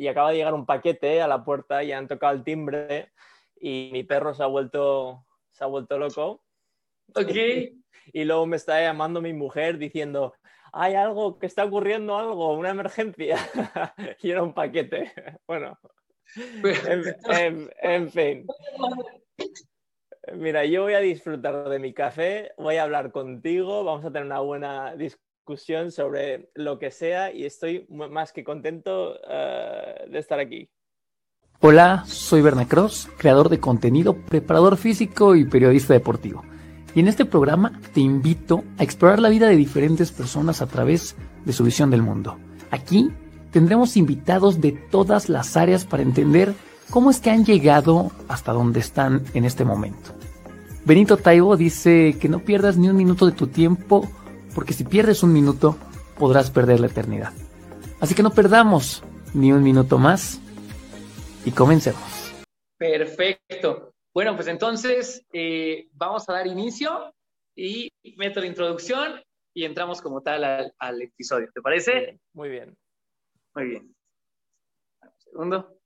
y acaba de llegar un paquete a la puerta y han tocado el timbre y mi perro se ha vuelto, se ha vuelto loco. Ok. Y, luego me está llamando mi mujer diciendo, hay algo, que está ocurriendo algo, una emergencia. y era un paquete. Bueno, en, fin. Mira, yo voy a disfrutar de mi café, voy a hablar contigo, vamos a tener una buena discusión sobre lo que sea y estoy más que contento eh, de estar aquí. Hola, soy Berna Cross, creador de contenido, preparador físico y periodista deportivo. Y en este programa te invito a explorar la vida de diferentes personas a través de su visión del mundo. Aquí tendremos invitados de todas las áreas para entender cómo es que han llegado hasta donde están en este momento. Benito Taibo dice que no pierdas ni un minuto de tu tiempo, porque si pierdes un minuto, podrás perder la eternidad. Así que no perdamos ni un minuto más y comencemos. Perfecto. Bueno, pues entonces eh, vamos a dar inicio y meto la introducción y entramos como tal al, al episodio. ¿Te parece? Muy bien. Muy bien. Un segundo.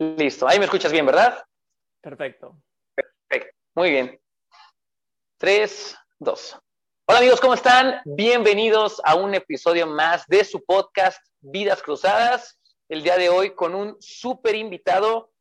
Listo. Ahí me escuchas bien, ¿verdad? Perfecto. Perfecto. Muy bien. Tres, dos. Hola amigos, ¿cómo están? Bienvenidos a un episodio más de su podcast Vidas Cruzadas. El día de hoy con un súper invitado.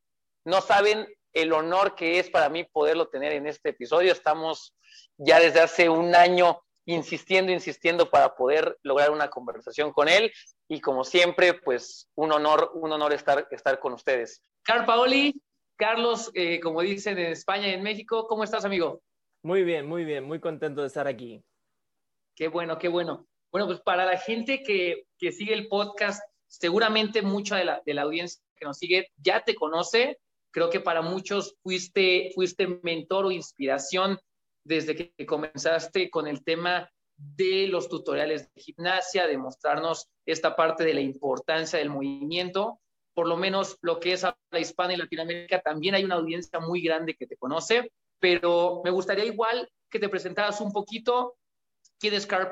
No saben el honor que es para mí poderlo tener en este episodio. Estamos ya desde hace un año insistiendo, insistiendo para poder lograr una conversación con él y como siempre, pues un honor, un honor estar, estar con ustedes. Carl Paoli, Carlos, eh, como dicen en España y en México, ¿cómo estás, amigo? Muy bien, muy bien, muy contento de estar aquí. Qué bueno, qué bueno. Bueno, pues para la gente que, que sigue el podcast, seguramente mucha de la, de la, audiencia que nos sigue ya te conoce. Creo que para muchos fuiste, fuiste mentor o inspiración desde que comenzaste con el tema de los tutoriales de gimnasia, de mostrarnos esta parte de la importancia del movimiento. Por lo menos lo que es la hispana y Latinoamérica, también hay una audiencia muy grande que te conoce, pero me gustaría igual que te presentaras un poquito quién es Carl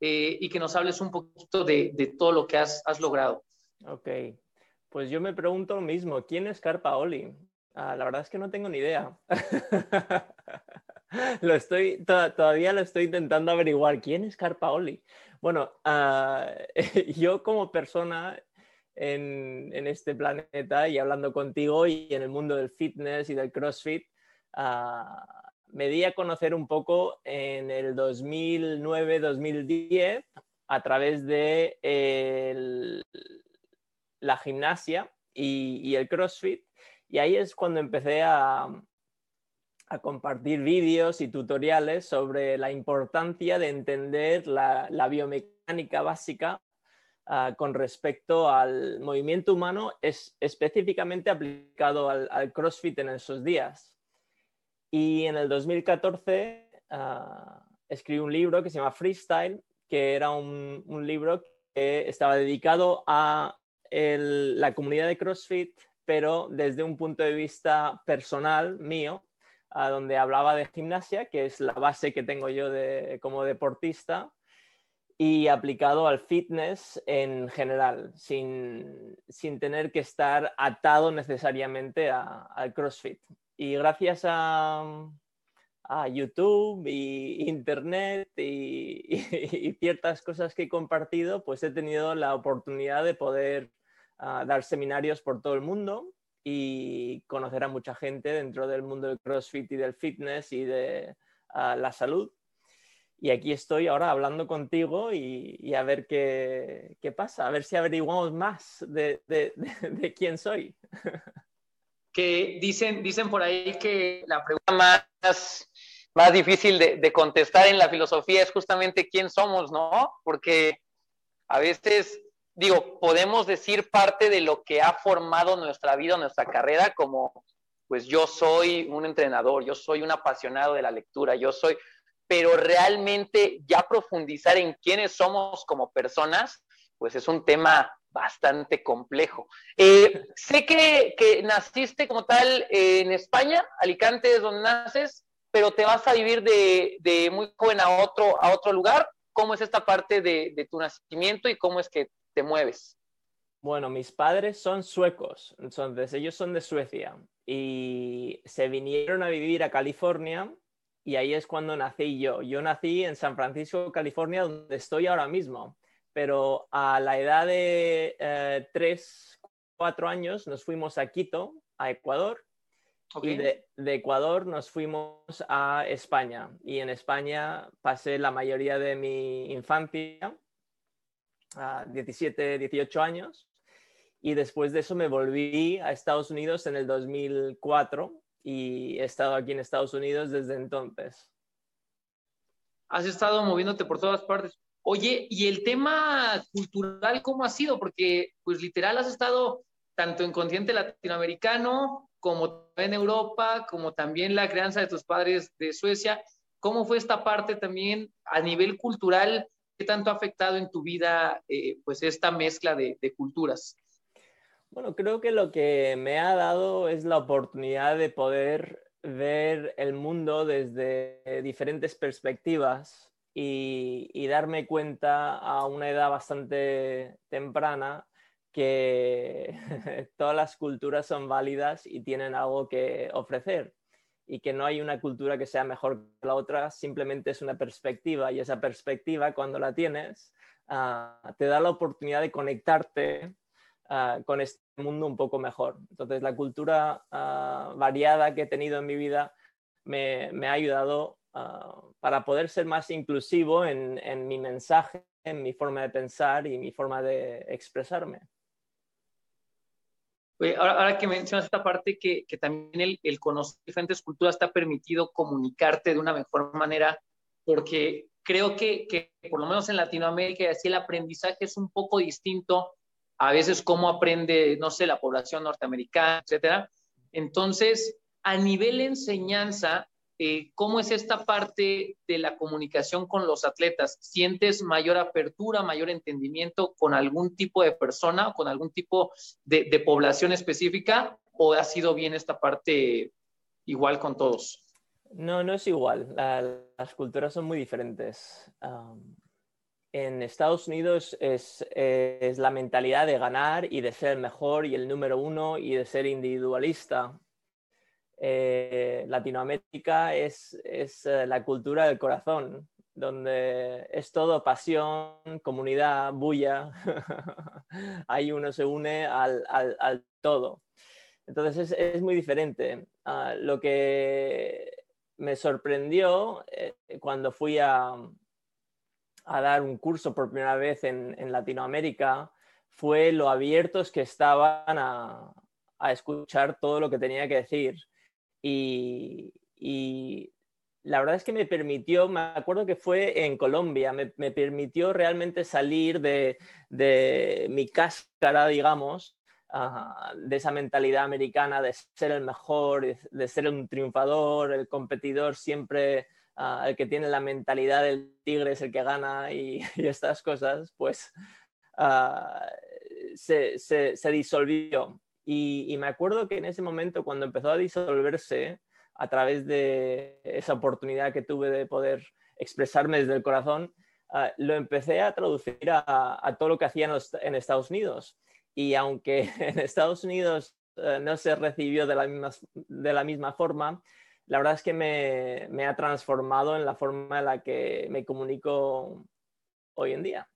eh, y que nos hables un poquito de, todo lo que has, logrado. Ok, pues yo me pregunto lo mismo, ¿quién es Carl Paoli? Ah, la verdad es que no tengo ni idea. lo estoy, todavía lo estoy intentando averiguar. ¿Quién es Carpaoli? Bueno, uh, yo como persona en, este planeta y hablando contigo y en el mundo del fitness y del CrossFit, uh, me di a conocer un poco en el 2009-2010 a través de la gimnasia y, el CrossFit. Y ahí es cuando empecé a, compartir vídeos y tutoriales sobre la importancia de entender la, biomecánica básica uh, con respecto al movimiento humano, es específicamente aplicado al, CrossFit en esos días. Y en el 2014 uh, ah, escribí un libro que se llama Freestyle, que era un, un libro que estaba dedicado a el, la comunidad de CrossFit, pero desde un punto de vista personal mío, a donde hablaba de gimnasia, que es la base que tengo yo de, como deportista, y aplicado al fitness en general, sin, sin tener que estar atado necesariamente al CrossFit. Y gracias a, a YouTube y Internet y, y, ciertas cosas que he compartido, pues he tenido la oportunidad de poder uh, dar seminarios por todo el mundo y conocer a mucha gente dentro del mundo del CrossFit y del fitness y de uh, la salud. Y aquí estoy ahora hablando contigo y, y a ver qué, qué, pasa, a ver si averiguamos más de, de, de, de quién soy. Que dicen, dicen por ahí que la pregunta más, más difícil de, contestar en la filosofía es justamente quién somos, ¿no? Porque a veces digo, podemos decir parte de lo que ha formado nuestra vida, nuestra carrera, como pues yo soy un entrenador, yo soy un apasionado de la lectura, yo soy, pero realmente ya profundizar en quiénes somos como personas, pues es un tema bastante complejo. Eh, sé que, que, naciste como tal en España, Alicante es donde naces, pero te vas a vivir de, de muy joven a otro, a otro lugar. ¿Cómo es esta parte de, de tu nacimiento y cómo es que te mueves? Bueno, mis padres son suecos, entonces ellos son de Suecia y se vinieron a vivir a California y ahí es cuando nací yo. Yo nací en San Francisco, California, donde estoy ahora mismo, pero a la edad de eh, 3, 4 años nos fuimos a Quito, a Ecuador, y de, Ecuador nos fuimos a España. Y en España pasé la mayoría de mi infancia, a 17, 18 años. Y después de eso me volví a Estados Unidos en el 2004 y he estado aquí en Estados Unidos desde entonces. Has estado moviéndote por todas partes. Oye, ¿y el tema cultural cómo ha sido? Porque pues literal has estado tanto en continente latinoamericano como en Europa, como también la crianza de tus padres de Suecia. ¿Cómo fue esta parte también a nivel cultural? ¿Qué tanto ha afectado en tu vida eh, pues esta mezcla de, culturas? Bueno, creo que lo que me ha dado es la oportunidad de poder ver el mundo desde diferentes perspectivas y, darme cuenta a una edad bastante temprana que todas las culturas son válidas y tienen algo que ofrecer y que no hay una cultura que sea mejor que la otra, simplemente es una perspectiva y esa perspectiva cuando la tienes ah, te da la oportunidad de conectarte ah, con este mundo un poco mejor. Entonces la cultura ah, variada que he tenido en mi vida me, ha ayudado para poder ser más inclusivo en mi mensaje, en mi forma de pensar y mi forma de expresarme ahora, que mencionas esta parte que, también el, conocer diferentes culturas está permitido comunicarte de una mejor manera, porque creo que, por lo menos en Latinoamérica así el aprendizaje es un poco distinto a veces cómo aprende, no sé, la población norteamericana, etcétera. Entonces, a nivel enseñanza, eh, ¿cómo es esta parte de la comunicación con los atletas? ¿Sientes mayor apertura, mayor entendimiento con algún tipo de persona con algún tipo de, población específica? ¿O ha sido bien esta parte igual con todos? No, no es igual. las culturas son muy diferentes. en Estados Unidos es, es, la mentalidad de ganar y de ser el mejor y el número uno y de ser individualista. Eh, Latinoamérica es, eh, la cultura del corazón, donde es todo pasión, comunidad, bulla, ahí uno se une al, todo. Entonces es, muy diferente. Ah, lo que me sorprendió eh, cuando fui a, dar un curso por primera vez en, Latinoamérica fue lo abiertos que estaban a, a escuchar todo lo que tenía que decir y, la verdad es que me permitió, me acuerdo que fue en Colombia, me, permitió realmente salir de, mi cáscara, digamos, de esa mentalidad americana de ser el mejor, de, ser un triunfador, el competidor siempre, ah, el que tiene la mentalidad del tigre es el que gana y, estas cosas, pues ah, se, se disolvió. Y, me acuerdo que en ese momento, cuando empezó a disolverse, a través de esa oportunidad que tuve de poder expresarme desde el corazón, ah, lo empecé a traducir a, todo lo que hacía en, Estados Unidos. Y aunque en Estados Unidos eh, no se recibió de la, misma, de la misma forma, la verdad es que me, me, ha transformado en la forma en la que me comunico hoy en día.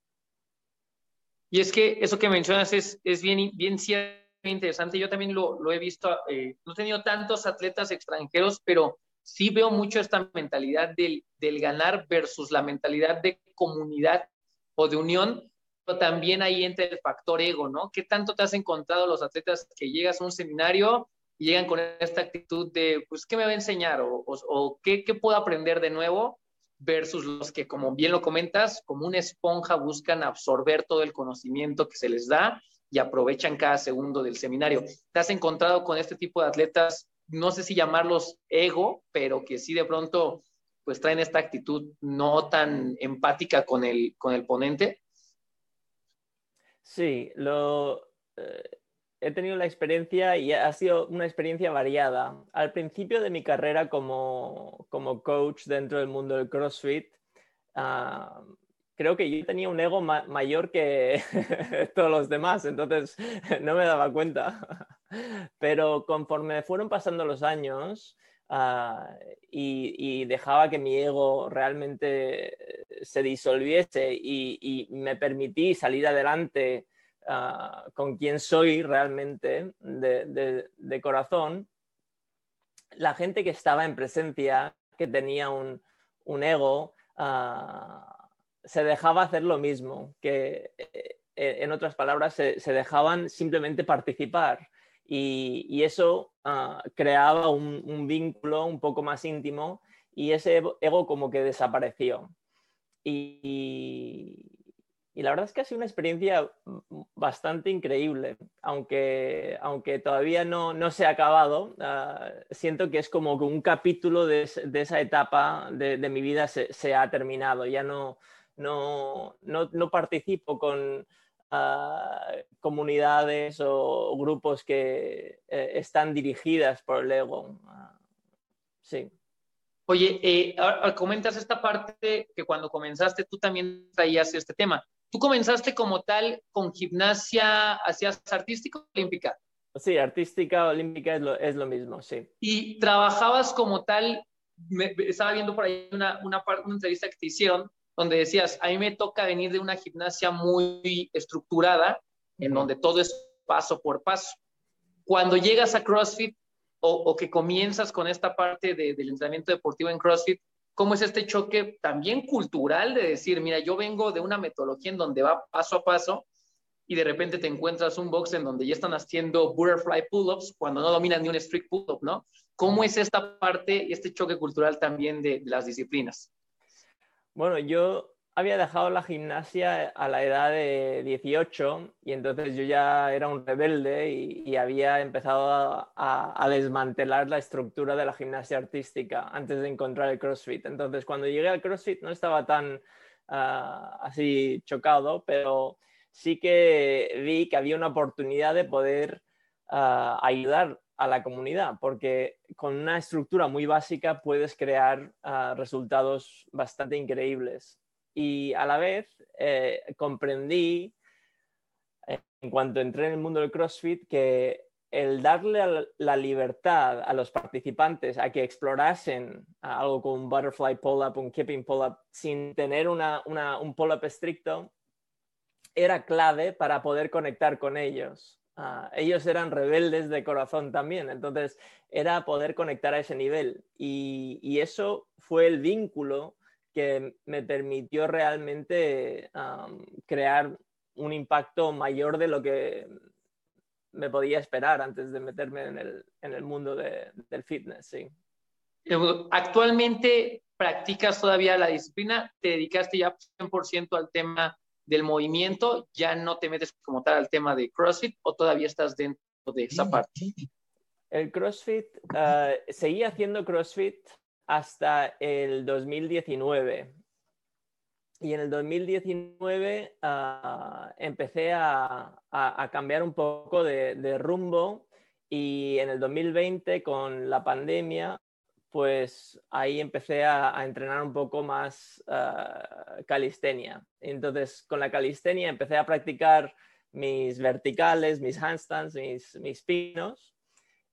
Y es que eso que mencionas es, es bien, bien cierto interesante. Yo también lo, lo he visto, eh, no he tenido tantos atletas extranjeros, pero sí veo mucho esta mentalidad del, del, ganar versus la mentalidad de comunidad o de unión, pero también ahí entra el factor ego, ¿no? ¿Qué tanto te has encontrado los atletas que llegas a un seminario y llegan con esta actitud de, pues, ¿qué me va a enseñar? O, o, o ¿qué, ¿qué puedo aprender de nuevo? versus los que, como bien lo comentas, como una esponja buscan absorber todo el conocimiento que se les da y aprovechan cada segundo del seminario. ¿Te has encontrado con este tipo de atletas, no sé si llamarlos ego, pero que sí de pronto pues traen esta actitud no tan empática con el, con el ponente? Sí, lo, eh, he tenido la experiencia y ha sido una experiencia variada. Al principio de mi carrera como, como coach dentro del mundo del CrossFit, ah, creo que yo tenía un ego mayor que todos los demás, entonces no me daba cuenta. Pero conforme fueron pasando los años ah, y, dejaba que mi ego realmente se disolviese y, me permití salir adelante ah, con quien soy realmente de, corazón, la gente que estaba en presencia, que tenía un, ego, ah, se dejaba hacer lo mismo, que eh, en otras palabras se, dejaban simplemente participar y, eso ah, creaba un, vínculo un poco más íntimo y ese ego como que desapareció. Y, la verdad es que ha sido una experiencia bastante increíble, aunque, aunque todavía no, no se ha acabado, ah, siento que es como que un capítulo de, esa etapa de, mi vida se, se ha terminado, ya no no, no, participo con ah, comunidades o grupos que eh, están dirigidas por el ego. Ah, sí. Oye, eh, comentas esta parte que cuando comenzaste tú también traías este tema. ¿Tú comenzaste como tal con gimnasia, hacías artística o olímpica? Sí, artística, olímpica es lo, es lo mismo, sí. ¿Y trabajabas como tal? Me, estaba viendo por ahí una, una, una entrevista que te hicieron donde decías, a mí me toca venir de una gimnasia muy estructurada, en donde todo es paso por paso. Cuando llegas a CrossFit o, que comienzas con esta parte del entrenamiento deportivo en CrossFit, ¿cómo es este choque también cultural de decir, mira, yo vengo de una metodología en donde va paso a paso y de repente te encuentras un box en donde ya están haciendo butterfly pull-ups cuando no dominan ni un strict pull-up, ¿no? ¿Cómo es esta parte este choque cultural también de las disciplinas? Bueno, yo había dejado la gimnasia a la edad de 18 y entonces yo ya era un rebelde y, había empezado a, desmantelar la estructura de la gimnasia artística antes de encontrar el CrossFit. Entonces cuando llegué al CrossFit no estaba tan ah, así chocado, pero sí que vi que había una oportunidad de poder ah, ayudar a la comunidad, porque con una estructura muy básica puedes crear ah, resultados bastante increíbles. Y a la vez eh, comprendí, eh, en cuanto entré en el mundo del CrossFit, que el darle la libertad a los participantes a que explorasen algo como un butterfly pull-up, un keeping pull-up, sin tener un pull-up estricto, era clave para poder conectar con ellos. Ah, ellos eran rebeldes de corazón también, entonces era poder conectar a ese nivel y, eso fue el vínculo que me permitió realmente crear un impacto mayor de lo que me podía esperar antes de meterme en el, mundo del fitness. Sí. Actualmente practicas todavía la disciplina, te dedicaste ya 100% al tema del movimiento, ya no te metes como tal al tema de CrossFit o todavía estás dentro de esa parte? El CrossFit, uh, seguí haciendo CrossFit hasta el 2019. Y en el 2019 ah, empecé a, a, cambiar un poco de, de, rumbo y en el 2020 con la pandemia pues ahí empecé a, entrenar un poco más ah, calistenia. Entonces, con la calistenia empecé a practicar mis verticales, mis handstands, mis, mis pinos.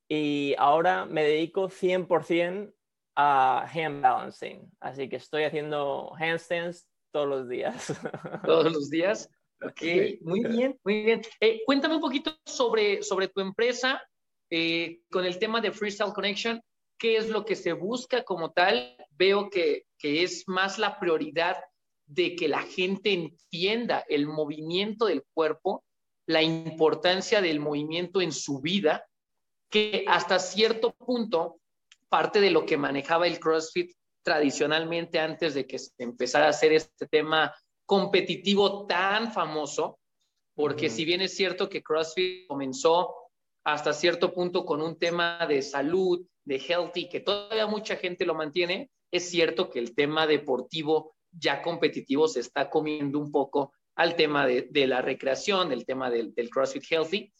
Y ahora me dedico 100% a hand balancing. Así que estoy haciendo handstands todos los días. ¿Todos los días? Ok, muy bien, muy bien. Eh, cuéntame un poquito sobre, sobre tu empresa eh, con el tema de Freestyle Connection qué es lo que se busca como tal, veo que, es más la prioridad de que la gente entienda el movimiento del cuerpo, la importancia del movimiento en su vida, que hasta cierto punto parte de lo que manejaba el CrossFit tradicionalmente antes de que se empezara a hacer este tema competitivo tan famoso, porque si bien es cierto que CrossFit comenzó hasta cierto punto con un tema de salud, de healthy, que todavía mucha gente lo mantiene, es cierto que el tema deportivo ya competitivo se está comiendo un poco al tema de, la recreación, el tema del, CrossFit Healthy,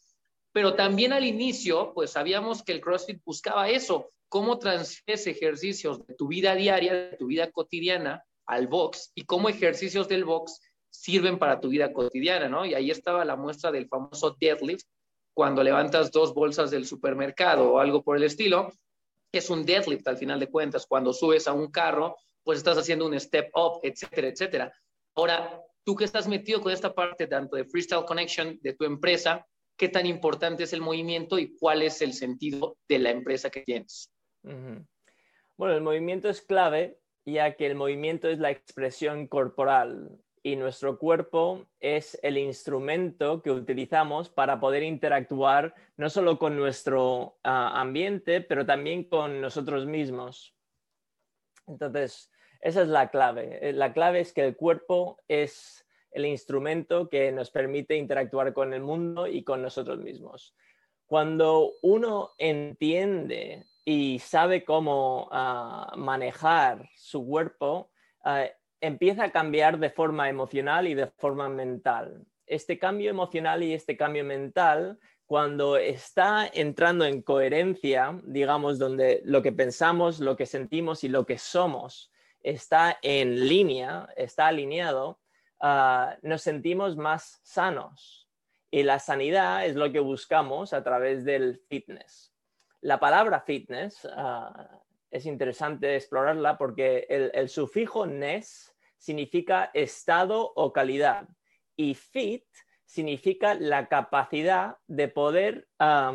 pero también al inicio, pues sabíamos que el CrossFit buscaba eso, cómo transfieres ejercicios de tu vida diaria, de tu vida cotidiana, al box y cómo ejercicios del box sirven para tu vida cotidiana, ¿no? Y ahí estaba la muestra del famoso deadlift, cuando levantas dos bolsas del supermercado o algo por el estilo, es un deadlift al final de cuentas. Cuando subes a un carro, pues estás haciendo un step up, etcétera, etcétera. Ahora, tú que estás metido con esta parte tanto de Freestyle Connection de tu empresa, ¿qué tan importante es el movimiento y cuál es el sentido de la empresa que tienes? Bueno, el movimiento es clave, ya que el movimiento es la expresión corporal y nuestro cuerpo es el instrumento que utilizamos para poder interactuar no solo con nuestro ah, ambiente, pero también con nosotros mismos. Entonces, esa es la clave. Eh, la clave es que el cuerpo es el instrumento que nos permite interactuar con el mundo y con nosotros mismos. Cuando uno entiende y sabe cómo ah, manejar su cuerpo, ah, empieza a cambiar de forma emocional y de forma mental. Este cambio emocional y este cambio mental, cuando está entrando en coherencia, digamos, donde lo que pensamos, lo que sentimos y lo que somos está en línea, está alineado, ah, nos sentimos más sanos. Y la sanidad es lo que buscamos a través del fitness. La palabra fitness ah, es interesante explorarla porque el, sufijo nes significa estado o calidad y fit significa la capacidad de poder ah,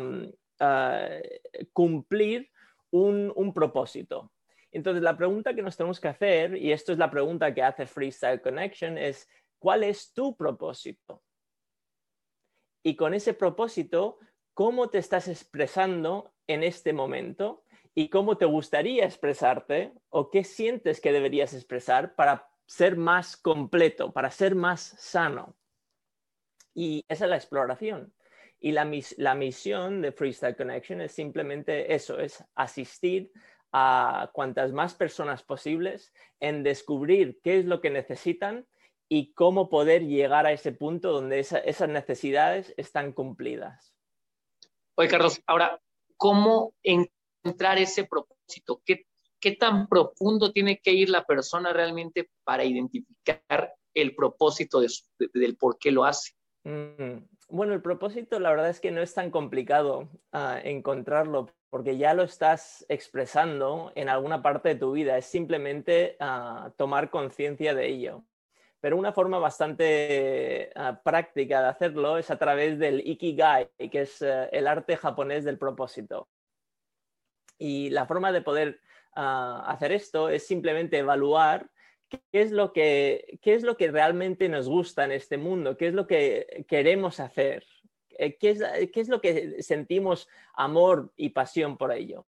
cumplir un, propósito. Entonces, la pregunta que nos tenemos que hacer, y esto es la pregunta que hace Freestyle Connection, es, ¿cuál es tu propósito? Y con ese propósito, ¿cómo te estás expresando en este momento? ¿Y cómo te gustaría expresarte? ¿O qué sientes que deberías expresar para ser más completo, para ser más sano? Y esa es la exploración. Y la, la misión de Freestyle Connection es simplemente eso, es asistir a cuantas más personas posibles en descubrir qué es lo que necesitan y cómo poder llegar a ese punto donde esas necesidades están cumplidas. Oye, Carlos, ahora, ¿cómo encontrar ese propósito? ¿Qué, qué tan profundo tiene que ir la persona realmente para identificar el propósito del por qué lo hace? Mm, bueno, el propósito la verdad es que no es tan complicado ah, encontrarlo porque ya lo estás expresando en alguna parte de tu vida, es simplemente ah, tomar conciencia de ello. Pero una forma bastante ah, práctica de hacerlo es a través del Ikigai, que es eh, el arte japonés del propósito. Y la forma de poder hacer esto es simplemente evaluar qué es, lo que, qué es lo que realmente nos gusta en este mundo, qué es lo que queremos hacer, eh, qué es, qué es lo que sentimos amor y pasión por ello.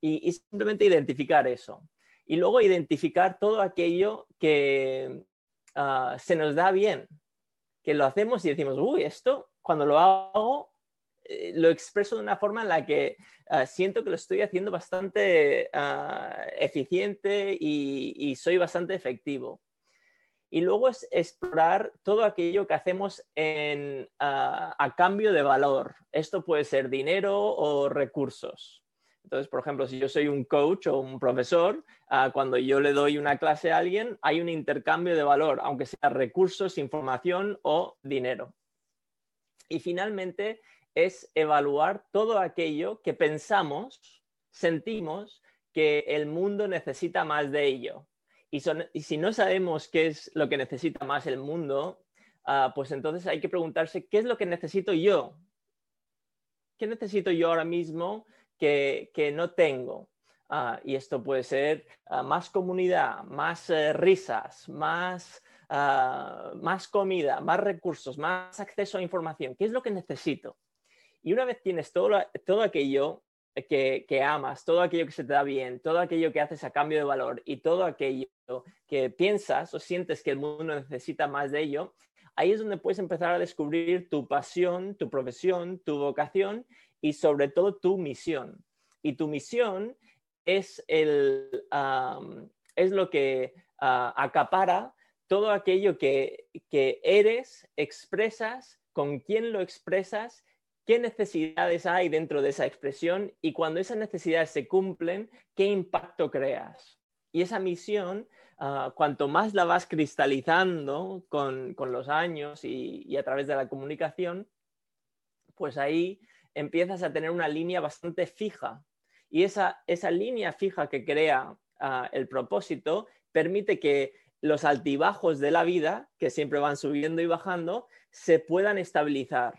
Y, simplemente identificar eso. Y luego identificar todo aquello que ah, se nos da bien, que lo hacemos y decimos, uy, esto cuando lo hago eh, lo expreso de una forma en la que ah, siento que lo estoy haciendo bastante ah, eficiente y, soy bastante efectivo. Y luego es explorar todo aquello que hacemos ah, a cambio de valor. Esto puede ser dinero o recursos. Entonces, por ejemplo, si yo soy un coach o un profesor, cuando yo le doy una clase a alguien, hay un intercambio de valor, aunque sea recursos, información o dinero. Y finalmente, es evaluar todo aquello que pensamos, sentimos que el mundo necesita más de ello. Y, si no sabemos qué es lo que necesita más el mundo, ah, pues entonces hay que preguntarse, ¿qué es lo que necesito yo? ¿Qué necesito yo ahora mismo que, no tengo? Ah, y esto puede ser ah, más comunidad, más eh, risas, más, más comida, más recursos, más acceso a información. ¿Qué es lo que necesito? Y una vez tienes todo, todo aquello que, que, amas, todo aquello que se te da bien, todo aquello que haces a cambio de valor y todo aquello que piensas o sientes que el mundo necesita más de ello, ahí es donde puedes empezar a descubrir tu pasión, tu profesión, tu vocación y sobre todo tu misión. Y tu misión es, el, es lo que ah, acapara todo aquello que, que eres, expresas, con quién lo expresas qué necesidades hay dentro de esa expresión y cuando esas necesidades se cumplen, qué impacto creas. Y esa misión ah, cuanto más la vas cristalizando con, los años y, a través de la comunicación, pues ahí empiezas a tener una línea bastante fija. Y esa, esa línea fija que crea ah, el propósito permite que los altibajos de la vida, que siempre van subiendo y bajando, se puedan estabilizar.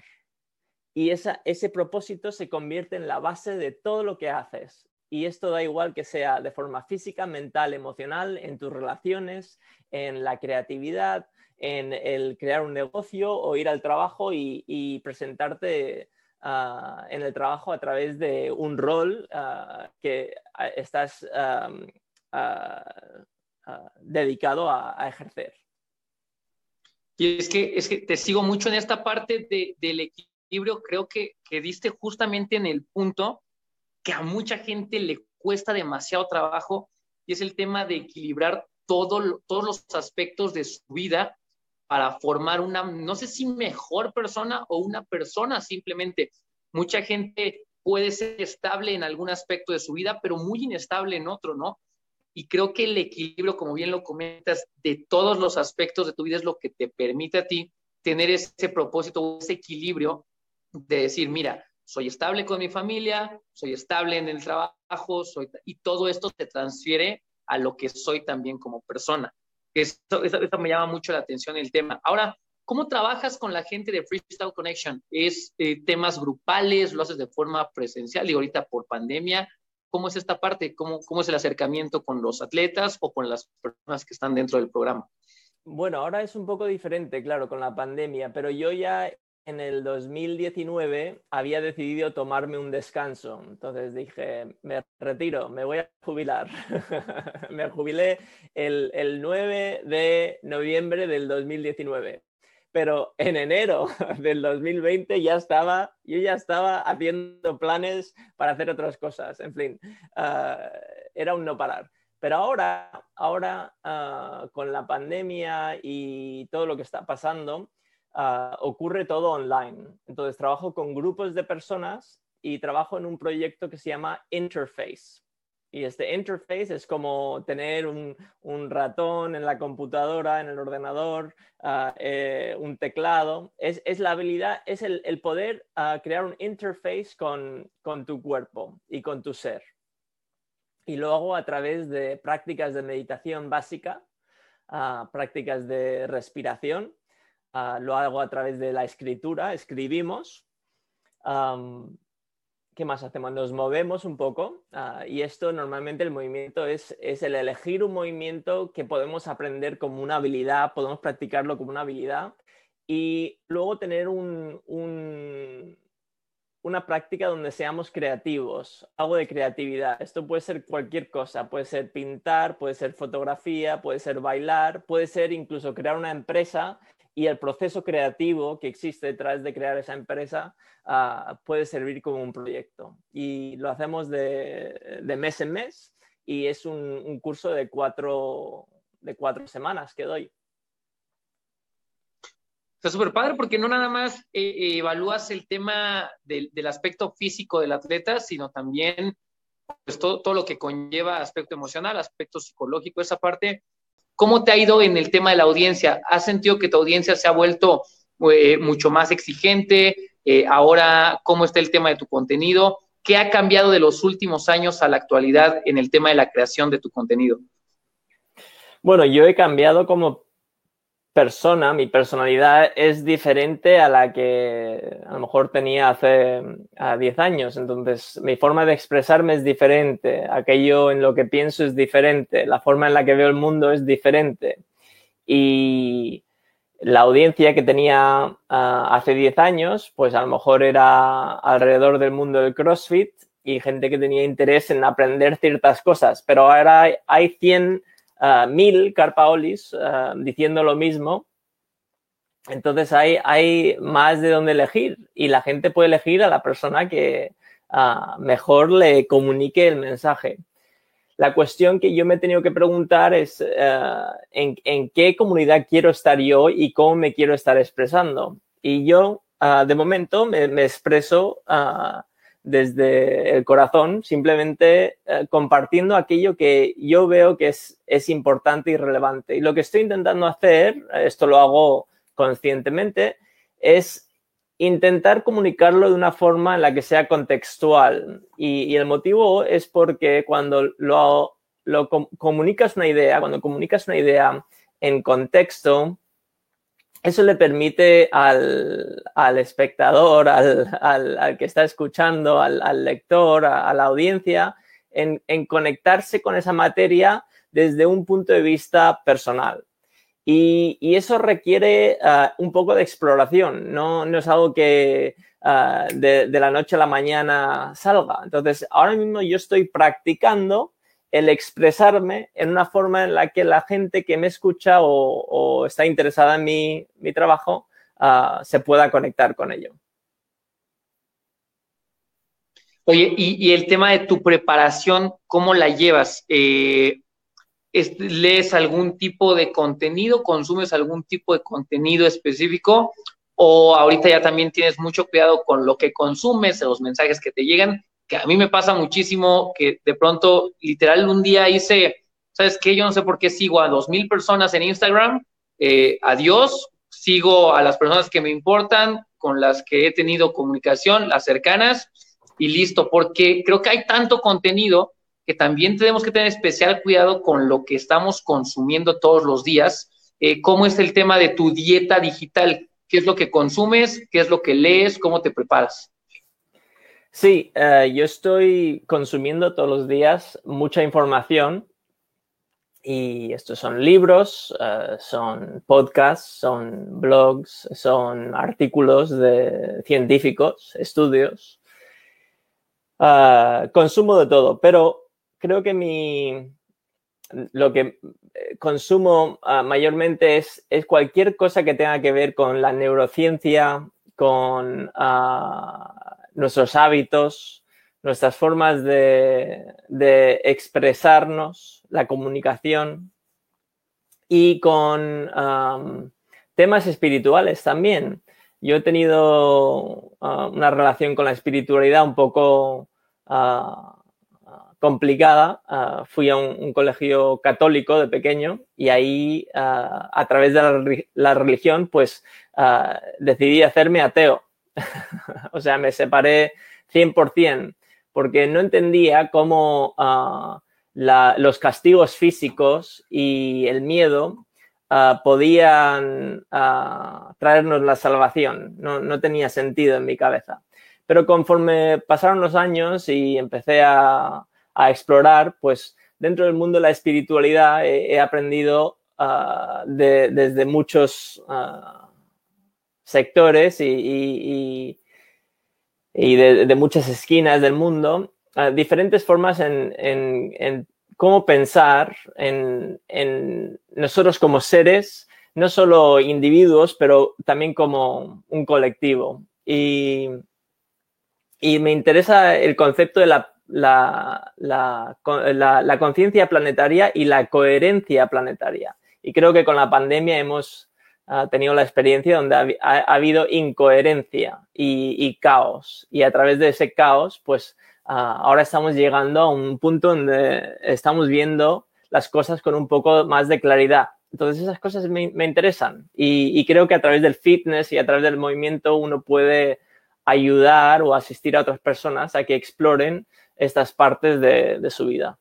Y ese propósito se convierte en la base de todo lo que haces. Y esto da igual que sea de forma física, mental, emocional, en tus relaciones, en la creatividad, en el crear un negocio o ir al trabajo y, presentarte ah, en el trabajo a través de un rol ah, que ah, estás dedicado a, ejercer. Y es que, es que te sigo mucho en esta parte del equilibrio, creo que, que diste justamente en el punto que a mucha gente le cuesta demasiado trabajo y es el tema de equilibrar todo, todos los aspectos de su vida para formar una, no sé si mejor persona o una persona simplemente. Mucha gente puede ser estable en algún aspecto de su vida, pero muy inestable en otro, ¿no? Y creo que el equilibrio, como bien lo comentas, de todos los aspectos de tu vida es lo que te permite a ti tener ese propósito, ese equilibrio de decir, mira, soy estable con mi familia, soy estable en el trabajo, soy, y todo esto se transfiere a lo que soy también como persona. Esto, me llama mucho la atención el tema. Ahora, ¿cómo trabajas con la gente de Freestyle Connection? ¿Es eh, temas grupales? ¿Lo haces de forma presencial? Y ahorita por pandemia, ¿cómo es esta parte? ¿Cómo, ¿Cómo es el acercamiento con los atletas o con las personas que están dentro del programa? Bueno, ahora es un poco diferente, claro, con la pandemia, pero yo ya en el 2019 había decidido tomarme un descanso. Entonces dije, me retiro, me voy a jubilar. me jubilé el, el 9 de noviembre del 2019 pero en enero del 2020 ya estaba, yo ya estaba haciendo planes para hacer otras cosas, en fin, ah, era un no parar. Pero ahora, ahora ah, con la pandemia y todo lo que está pasando, Ah, ocurre todo online. Entonces trabajo con grupos de personas y trabajo en un proyecto que se llama Interface. Y este interface es como tener un, ratón en la computadora, en el ordenador, ah, eh, un teclado. Es, la habilidad, es el, poder ah, crear un interface con, con, tu cuerpo y con tu ser. Y lo hago a través de prácticas de meditación básica, prácticas de respiración Ah, lo hago a través de la escritura, escribimos. ¿Qué más hacemos? Nos movemos un poco ah, y esto normalmente el movimiento es, el elegir un movimiento que podemos aprender como una habilidad, podemos practicarlo como una habilidad y luego tener una práctica donde seamos creativos, algo de creatividad. Esto puede ser cualquier cosa, puede ser pintar, puede ser fotografía, puede ser bailar, puede ser incluso crear una empresa y el proceso creativo que existe detrás de crear esa empresa ah, puede servir como un proyecto. Y lo hacemos de, mes en mes y es un, curso de cuatro, de cuatro semanas que doy. Está súper padre porque no nada más eh, evalúas el tema del, aspecto físico del atleta, sino también pues, todo, todo, lo que conlleva aspecto emocional, aspecto psicológico, esa parte ¿Cómo te ha ido en el tema de la audiencia? ¿Has sentido que tu audiencia se ha vuelto eh, mucho más exigente? Eh, ahora, ¿cómo está el tema de tu contenido? ¿Qué ha cambiado de los últimos años a la actualidad en el tema de la creación de tu contenido? Bueno, yo he cambiado como persona, mi personalidad es diferente a la que a lo mejor tenía hace 10 años. Entonces, mi forma de expresarme es diferente, aquello en lo que pienso es diferente, la forma en la que veo el mundo es diferente. Y la audiencia que tenía ah, hace 10 años, pues a lo mejor era alrededor del mundo del CrossFit y gente que tenía interés en aprender ciertas cosas, pero ahora hay 100 mil carpaolis diciendo lo mismo. Entonces hay, hay más de dónde elegir y la gente puede elegir a la persona que mejor le comunique el mensaje. La cuestión que yo me he tenido que preguntar es ¿en, en, qué comunidad quiero estar yo y cómo me quiero estar expresando. Y yo, de momento, me, me expreso desde el corazón, simplemente eh, compartiendo aquello que yo veo que es, es importante y relevante. Y lo que estoy intentando hacer, esto lo hago conscientemente, es intentar comunicarlo de una forma en la que sea contextual. Y, el motivo es porque cuando lo, lo comunicas una idea, cuando comunicas una idea en contexto, eso le permite al, espectador, al, que está escuchando, al, lector, a, la audiencia, en, conectarse con esa materia desde un punto de vista personal. Y, eso requiere ah, un poco de exploración, no, es algo que ah, de, de, la noche a la mañana salga. Entonces, ahora mismo yo estoy practicando el expresarme en una forma en la que la gente que me escucha o, está interesada en mi, trabajo ah, se pueda conectar con ello. Oye, y, el tema de tu preparación, ¿cómo la llevas? Eh, ¿Lees algún tipo de contenido? ¿Consumes algún tipo de contenido específico? ¿O ahorita ya también tienes mucho cuidado con lo que consumes, los mensajes que te llegan? A mí me pasa muchísimo que de pronto, literal, un día hice, ¿sabes qué? Yo no sé por qué sigo a dos mil personas en Instagram, eh, adiós, sigo a las personas que me importan, con las que he tenido comunicación, las cercanas, y listo, porque creo que hay tanto contenido que también tenemos que tener especial cuidado con lo que estamos consumiendo todos los días. Eh, ¿Cómo es el tema de tu dieta digital? ¿Qué es lo que consumes? ¿Qué es lo que lees? ¿Cómo te preparas? Sí, eh, yo estoy consumiendo todos los días mucha información y estos son libros, eh, son podcasts, son blogs, son artículos de científicos, estudios. Eh, consumo de todo, pero creo que mi, lo que consumo mayormente es, es, cualquier cosa que tenga que ver con la neurociencia, con ah, nuestros hábitos, nuestras formas de, expresarnos, la comunicación y con temas espirituales también. Yo he tenido ah, una relación con la espiritualidad un poco ah, complicada. Ah, fui a un, colegio católico de pequeño y ahí, a través de la, la religión, pues decidí hacerme ateo. o sea, me separé 100% porque no entendía cómo ah, los castigos físicos y el miedo ah, podían ah, traernos la salvación. No, tenía sentido en mi cabeza. Pero conforme pasaron los años y empecé a, explorar, pues dentro del mundo de la espiritualidad he, aprendido desde muchos sectores y, y, de, muchas esquinas del mundo, diferentes formas en, cómo pensar en, nosotros como seres, no solo individuos, pero también como un colectivo. Y, me interesa el concepto de la, la, la conciencia planetaria y la coherencia planetaria. Y creo que con la pandemia hemos ha tenido la experiencia donde ha, habido incoherencia y, caos. Y a través de ese caos, pues ah, ahora estamos llegando a un punto donde estamos viendo las cosas con un poco más de claridad. Entonces esas cosas me, interesan y, creo que a través del fitness y a través del movimiento uno puede ayudar o asistir a otras personas a que exploren estas partes de, su vida.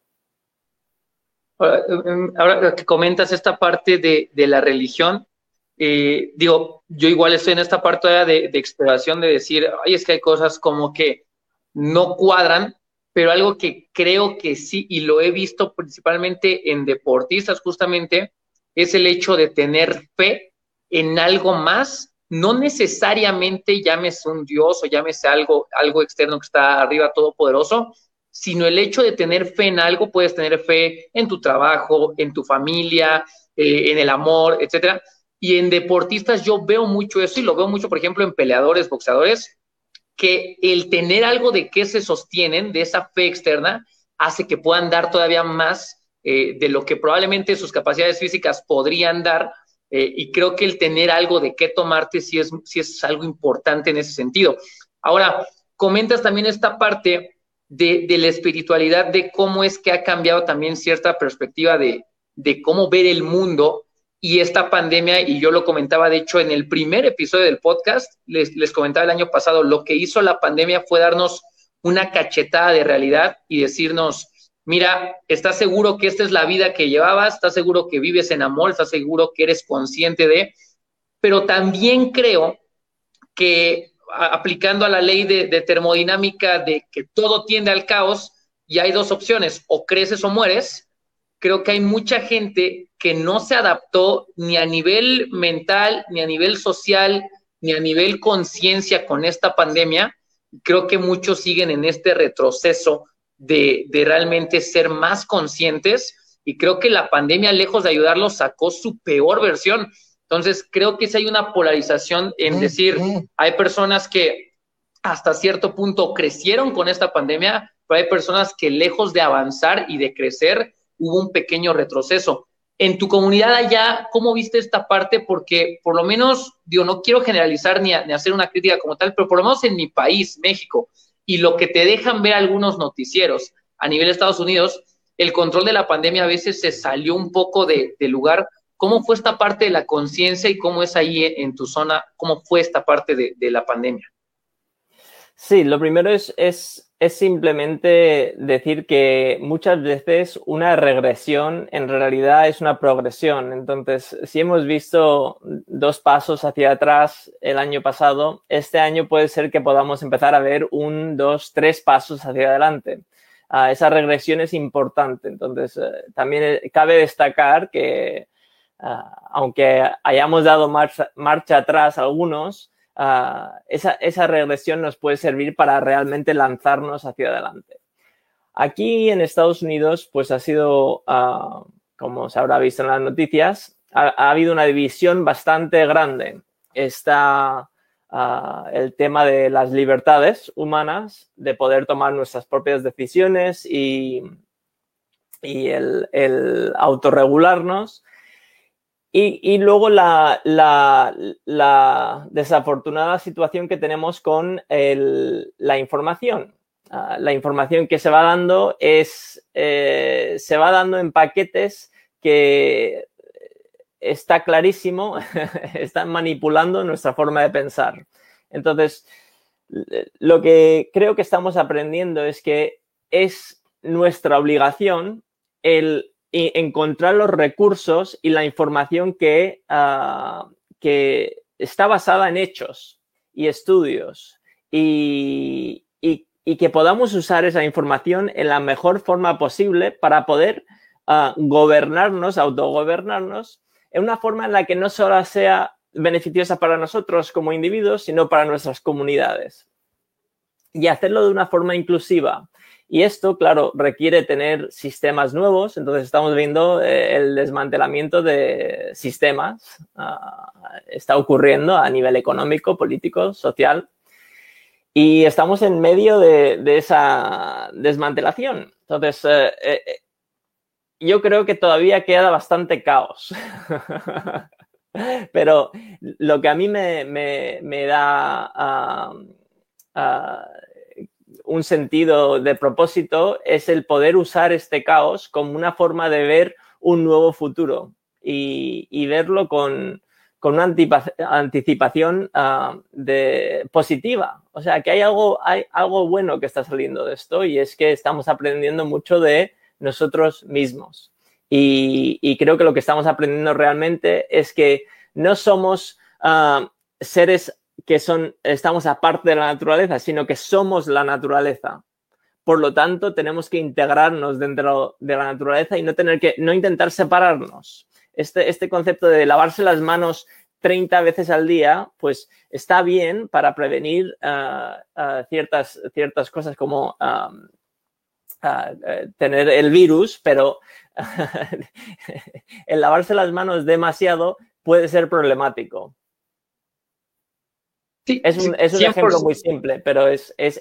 Ahora, que comentas esta parte de la religión, eh, digo, yo igual estoy en esta parte de, de exploración de decir, ay, es que hay cosas como que no cuadran, pero algo que creo que sí, y lo he visto principalmente en deportistas justamente, es el hecho de tener fe en algo más, no necesariamente llámese un Dios o llámese algo, algo externo que está arriba todopoderoso, sino el hecho de tener fe en algo, puedes tener fe en tu trabajo, en tu familia, eh, en el amor, etcétera. Y en deportistas yo veo mucho eso y lo veo mucho, por ejemplo, en peleadores, boxeadores, que el tener algo de que se sostienen, de esa fe externa, hace que puedan dar todavía más eh, de lo que probablemente sus capacidades físicas podrían dar. Eh, y creo que el tener algo de qué tomarte sí es, sí es algo importante en ese sentido. Ahora, comentas también esta parte de, la espiritualidad, de cómo es que ha cambiado también cierta perspectiva de, cómo ver el mundo y esta pandemia, y yo lo comentaba, de hecho, en el primer episodio del podcast, les, les comentaba el año pasado, lo que hizo la pandemia fue darnos una cachetada de realidad y decirnos, mira, ¿estás seguro que esta es la vida que llevabas? ¿Estás seguro que vives en amor? ¿Estás seguro que eres consciente de? Pero también creo que aplicando a la ley de, termodinámica de que todo tiende al caos y hay dos opciones, o creces o mueres, creo que hay mucha gente que no se adaptó ni a nivel mental, ni a nivel social, ni a nivel conciencia con esta pandemia. Creo que muchos siguen en este retroceso de, de realmente ser más conscientes y creo que la pandemia, lejos de ayudarlos, sacó su peor versión. Entonces, creo que si hay una polarización en decir, hay personas que hasta cierto punto crecieron con esta pandemia, pero hay personas que lejos de avanzar y de crecer, hubo un pequeño retroceso. En tu comunidad allá, ¿cómo viste esta parte? Porque por lo menos, digo, no quiero generalizar ni, hacer una crítica como tal, pero por lo menos en mi país, México, y lo que te dejan ver algunos noticieros a nivel de Estados Unidos, el control de la pandemia a veces se salió un poco de, lugar ¿Cómo fue esta parte de la conciencia y cómo es ahí en tu zona? ¿Cómo fue esta parte de, la pandemia? Sí, lo primero es, simplemente decir que muchas veces una regresión en realidad es una progresión. Entonces, si hemos visto dos pasos hacia atrás el año pasado, este año puede ser que podamos empezar a ver un, dos, tres pasos hacia adelante. Ah, esa regresión es importante. Entonces, eh, también eh, cabe destacar que Ah, aunque hayamos dado marcha, atrás algunos, ah, esa, regresión nos puede servir para realmente lanzarnos hacia adelante. Aquí en Estados Unidos, pues ha sido, ah, como se habrá visto en las noticias, ha, habido una división bastante grande. Está el tema de las libertades humanas, de poder tomar nuestras propias decisiones y, el, el autorregularnos y, luego la, desafortunada situación que tenemos con la información. Ah, la información que se va dando es, eh, se va dando en paquetes que está clarísimo, están manipulando nuestra forma de pensar. Entonces, lo que creo que estamos aprendiendo es que es nuestra obligación el encontrar los recursos y la información que, ah, que está basada en hechos y estudios y, que podamos usar esa información en la mejor forma posible para poder uh, gobernarnos, autogobernarnos, en una forma en la que no solo sea beneficiosa para nosotros como individuos, sino para nuestras comunidades. Y hacerlo de una forma inclusiva, y esto, claro, requiere tener sistemas nuevos. Entonces estamos viendo eh, el desmantelamiento de sistemas. Ah, está ocurriendo a nivel económico, político, social. Y estamos en medio de, esa desmantelación. Entonces, eh, eh, yo creo que todavía queda bastante caos. Pero lo que a mí me, da ah, ah, un sentido de propósito es el poder usar este caos como una forma de ver un nuevo futuro y, verlo con, una anticipación ah, de, positiva. O sea, que hay algo, hay algo bueno que está saliendo de esto y es que estamos aprendiendo mucho de nosotros mismos. Y, creo que lo que estamos aprendiendo realmente es que no somos uh, seres que son, estamos aparte de la naturaleza, sino que somos la naturaleza. Por lo tanto, tenemos que integrarnos dentro de la naturaleza y no tener que, no intentar separarnos. Este, este concepto de lavarse las manos 30 veces al día, pues está bien para prevenir ah, ah, ciertas, ciertas cosas como ah, eh, tener el virus, pero el lavarse las manos demasiado puede ser problemático es un, ejemplo muy simple, pero es, es,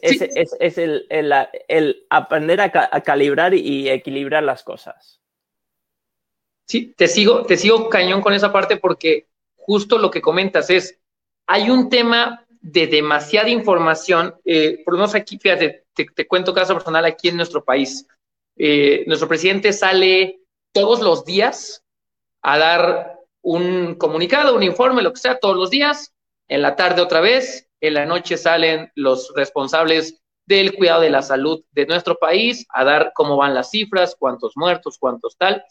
el, aprender a, calibrar y equilibrar las cosas. Sí, te sigo, te sigo cañón con esa parte porque justo lo que comentas es, hay un tema de demasiada información, eh, por lo menos aquí, fíjate, te, cuento caso personal aquí en nuestro país. Eh, nuestro presidente sale todos los días a dar un comunicado, un informe, lo que sea, todos los días, en la tarde otra vez, en la noche salen los responsables del cuidado de la salud de nuestro país a dar cómo van las cifras, cuántos muertos, cuántos tal.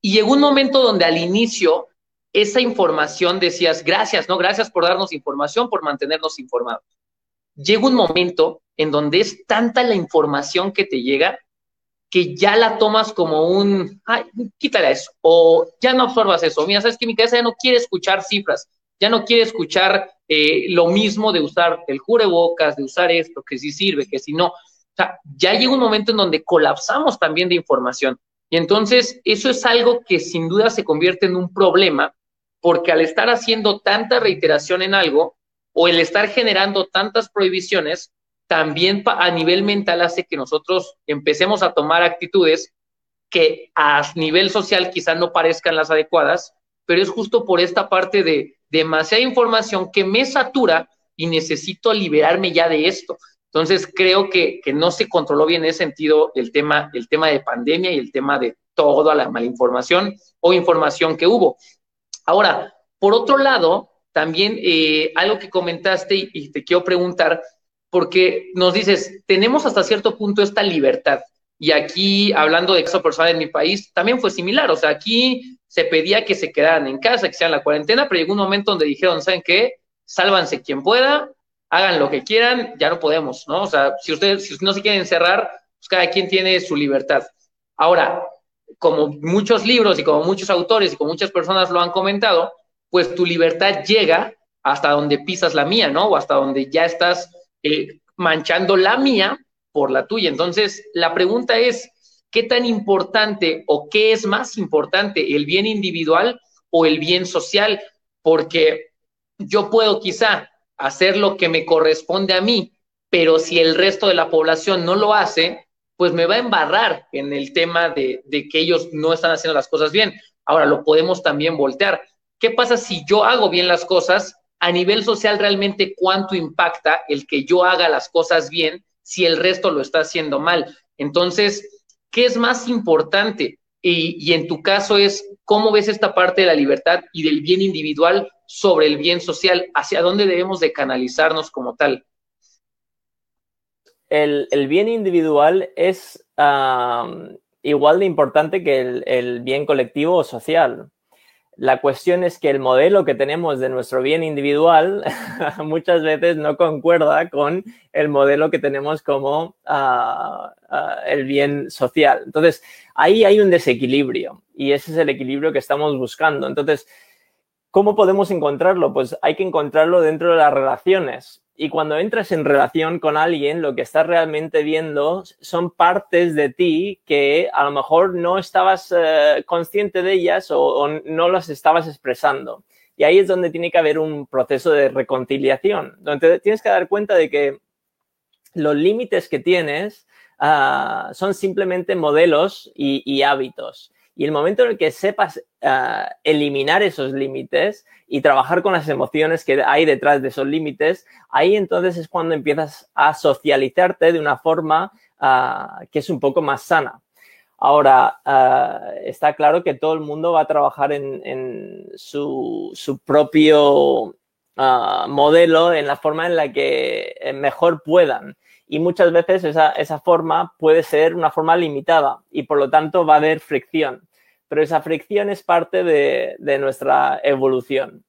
Y llegó un momento donde al inicio esa información decías, gracias, ¿no? Gracias por darnos información, por mantenernos informados. Llega un momento en donde es tanta la información que te llega que ya la tomas como un, ay, quítale eso, o ya no absorbas eso. Mira, sabes que mi cabeza ya no quiere escuchar cifras, ya no quiere escuchar eh, lo mismo de usar el bocas, de usar esto, que sí sirve, que si no. O sea, ya llega un momento en donde colapsamos también de información. Y entonces eso es algo que sin duda se convierte en un problema, porque al estar haciendo tanta reiteración en algo, o el estar generando tantas prohibiciones, también a nivel mental hace que nosotros empecemos a tomar actitudes que a nivel social quizás no parezcan las adecuadas, pero es justo por esta parte de demasiada información que me satura y necesito liberarme ya de esto. Entonces creo que, no se controló bien en ese sentido el tema, el tema de pandemia y el tema de toda la malinformación o información que hubo. Ahora, por otro lado, también eh, algo que comentaste y, te quiero preguntar, porque nos dices, tenemos hasta cierto punto esta libertad. Y aquí, hablando de caso personal en mi país, también fue similar. O sea, aquí se pedía que se quedaran en casa, que sean la cuarentena, pero llegó un momento donde dijeron, ¿saben qué? Sálvanse quien pueda, hagan lo que quieran, ya no podemos, ¿no? O sea, si ustedes, no se quieren encerrar, pues cada quien tiene su libertad. Ahora, como muchos libros y como muchos autores y como muchas personas lo han comentado, pues tu libertad llega hasta donde pisas la mía, ¿no? O hasta donde ya estás eh, manchando la mía por la tuya. Entonces, la pregunta es, ¿qué tan importante o qué es más importante, el bien individual o el bien social? Porque yo puedo quizá hacer lo que me corresponde a mí, pero si el resto de la población no lo hace, pues me va a embarrar en el tema de, que ellos no están haciendo las cosas bien. Ahora, lo podemos también voltear. ¿Qué pasa si yo hago bien las cosas? A nivel social, realmente, ¿cuánto impacta el que yo haga las cosas bien si el resto lo está haciendo mal? Entonces, ¿Qué es más importante? Y, en tu caso es, ¿cómo ves esta parte de la libertad y del bien individual sobre el bien social? ¿Hacia dónde debemos de canalizarnos como tal? El, bien individual es igual de importante que el, bien colectivo o social. La cuestión es que el modelo que tenemos de nuestro bien individual muchas veces no concuerda con el modelo que tenemos como ah, ah, el bien social. Entonces, ahí hay un desequilibrio y ese es el equilibrio que estamos buscando. Entonces, ¿cómo podemos encontrarlo? Pues hay que encontrarlo dentro de las relaciones. Y cuando entras en relación con alguien, lo que estás realmente viendo son partes de ti que a lo mejor no estabas eh, consciente de ellas o, no las estabas expresando. Y ahí es donde tiene que haber un proceso de reconciliación, donde tienes que dar cuenta de que los límites que tienes ah, son simplemente modelos y hábitos. Y el momento en el que sepas ah, eliminar esos límites y trabajar con las emociones que hay detrás de esos límites, ahí entonces es cuando empiezas a socializarte de una forma ah, que es un poco más sana. Ahora, ah, está claro que todo el mundo va a trabajar en, su, su, propio modelo, en la forma en la que eh, mejor puedan y muchas veces esa, esa, forma puede ser una forma limitada y por lo tanto va a haber fricción. Pero esa fricción es parte de, de nuestra evolución.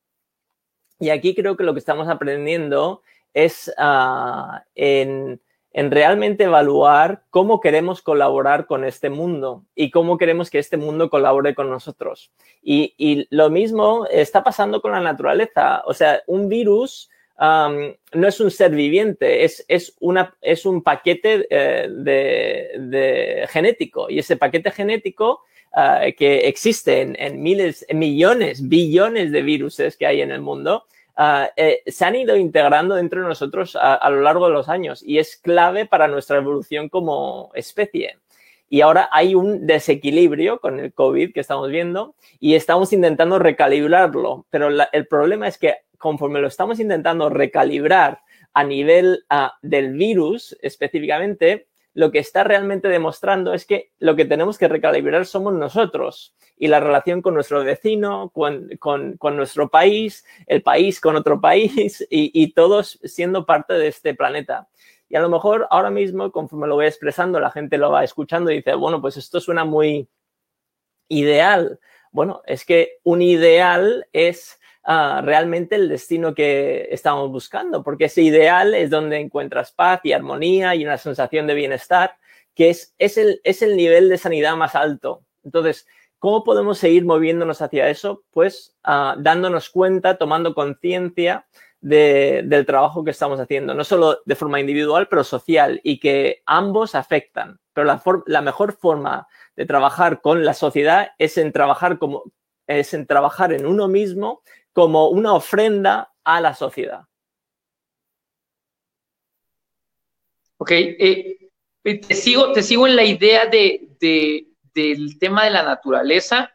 Y aquí creo que lo que estamos aprendiendo es uh, en, en, realmente evaluar cómo queremos colaborar con este mundo y cómo queremos que este mundo colabore con nosotros. Y, y lo mismo está pasando con la naturaleza. O sea, un virus no es un ser viviente, es, es, una, es un paquete eh, de, genético y ese paquete genético ah, que existe en, miles, millones, billones de virus que hay en el mundo, ah, eh, se han ido integrando dentro de nosotros a, lo largo de los años y es clave para nuestra evolución como especie. y ahora hay un desequilibrio con el COVID que estamos viendo y estamos intentando recalibrarlo, pero el problema es que conforme lo estamos intentando recalibrar a nivel uh, del virus específicamente, lo que está realmente demostrando es que lo que tenemos que recalibrar somos nosotros y la relación con nuestro vecino, con, con, con nuestro país, el país con otro país y, y, todos siendo parte de este planeta. Y a lo mejor ahora mismo, conforme lo voy expresando, la gente lo va escuchando y dice, bueno, pues esto suena muy ideal. Bueno, es que un ideal es uh, realmente el destino que estamos buscando, porque ese ideal es donde encuentras paz y armonía y una sensación de bienestar, que es, es, el, es el nivel de sanidad más alto. Entonces, ¿cómo podemos seguir moviéndonos hacia eso? Pues uh, dándonos cuenta, tomando conciencia de, del trabajo que estamos haciendo, no solo de forma individual, pero social, y que ambos afectan. Pero la, la mejor forma de trabajar con la sociedad es en trabajar como es en trabajar en uno mismo como una ofrenda a la sociedad. Ok, eh, eh te, sigo, te sigo en la idea de, de, del tema de la naturaleza.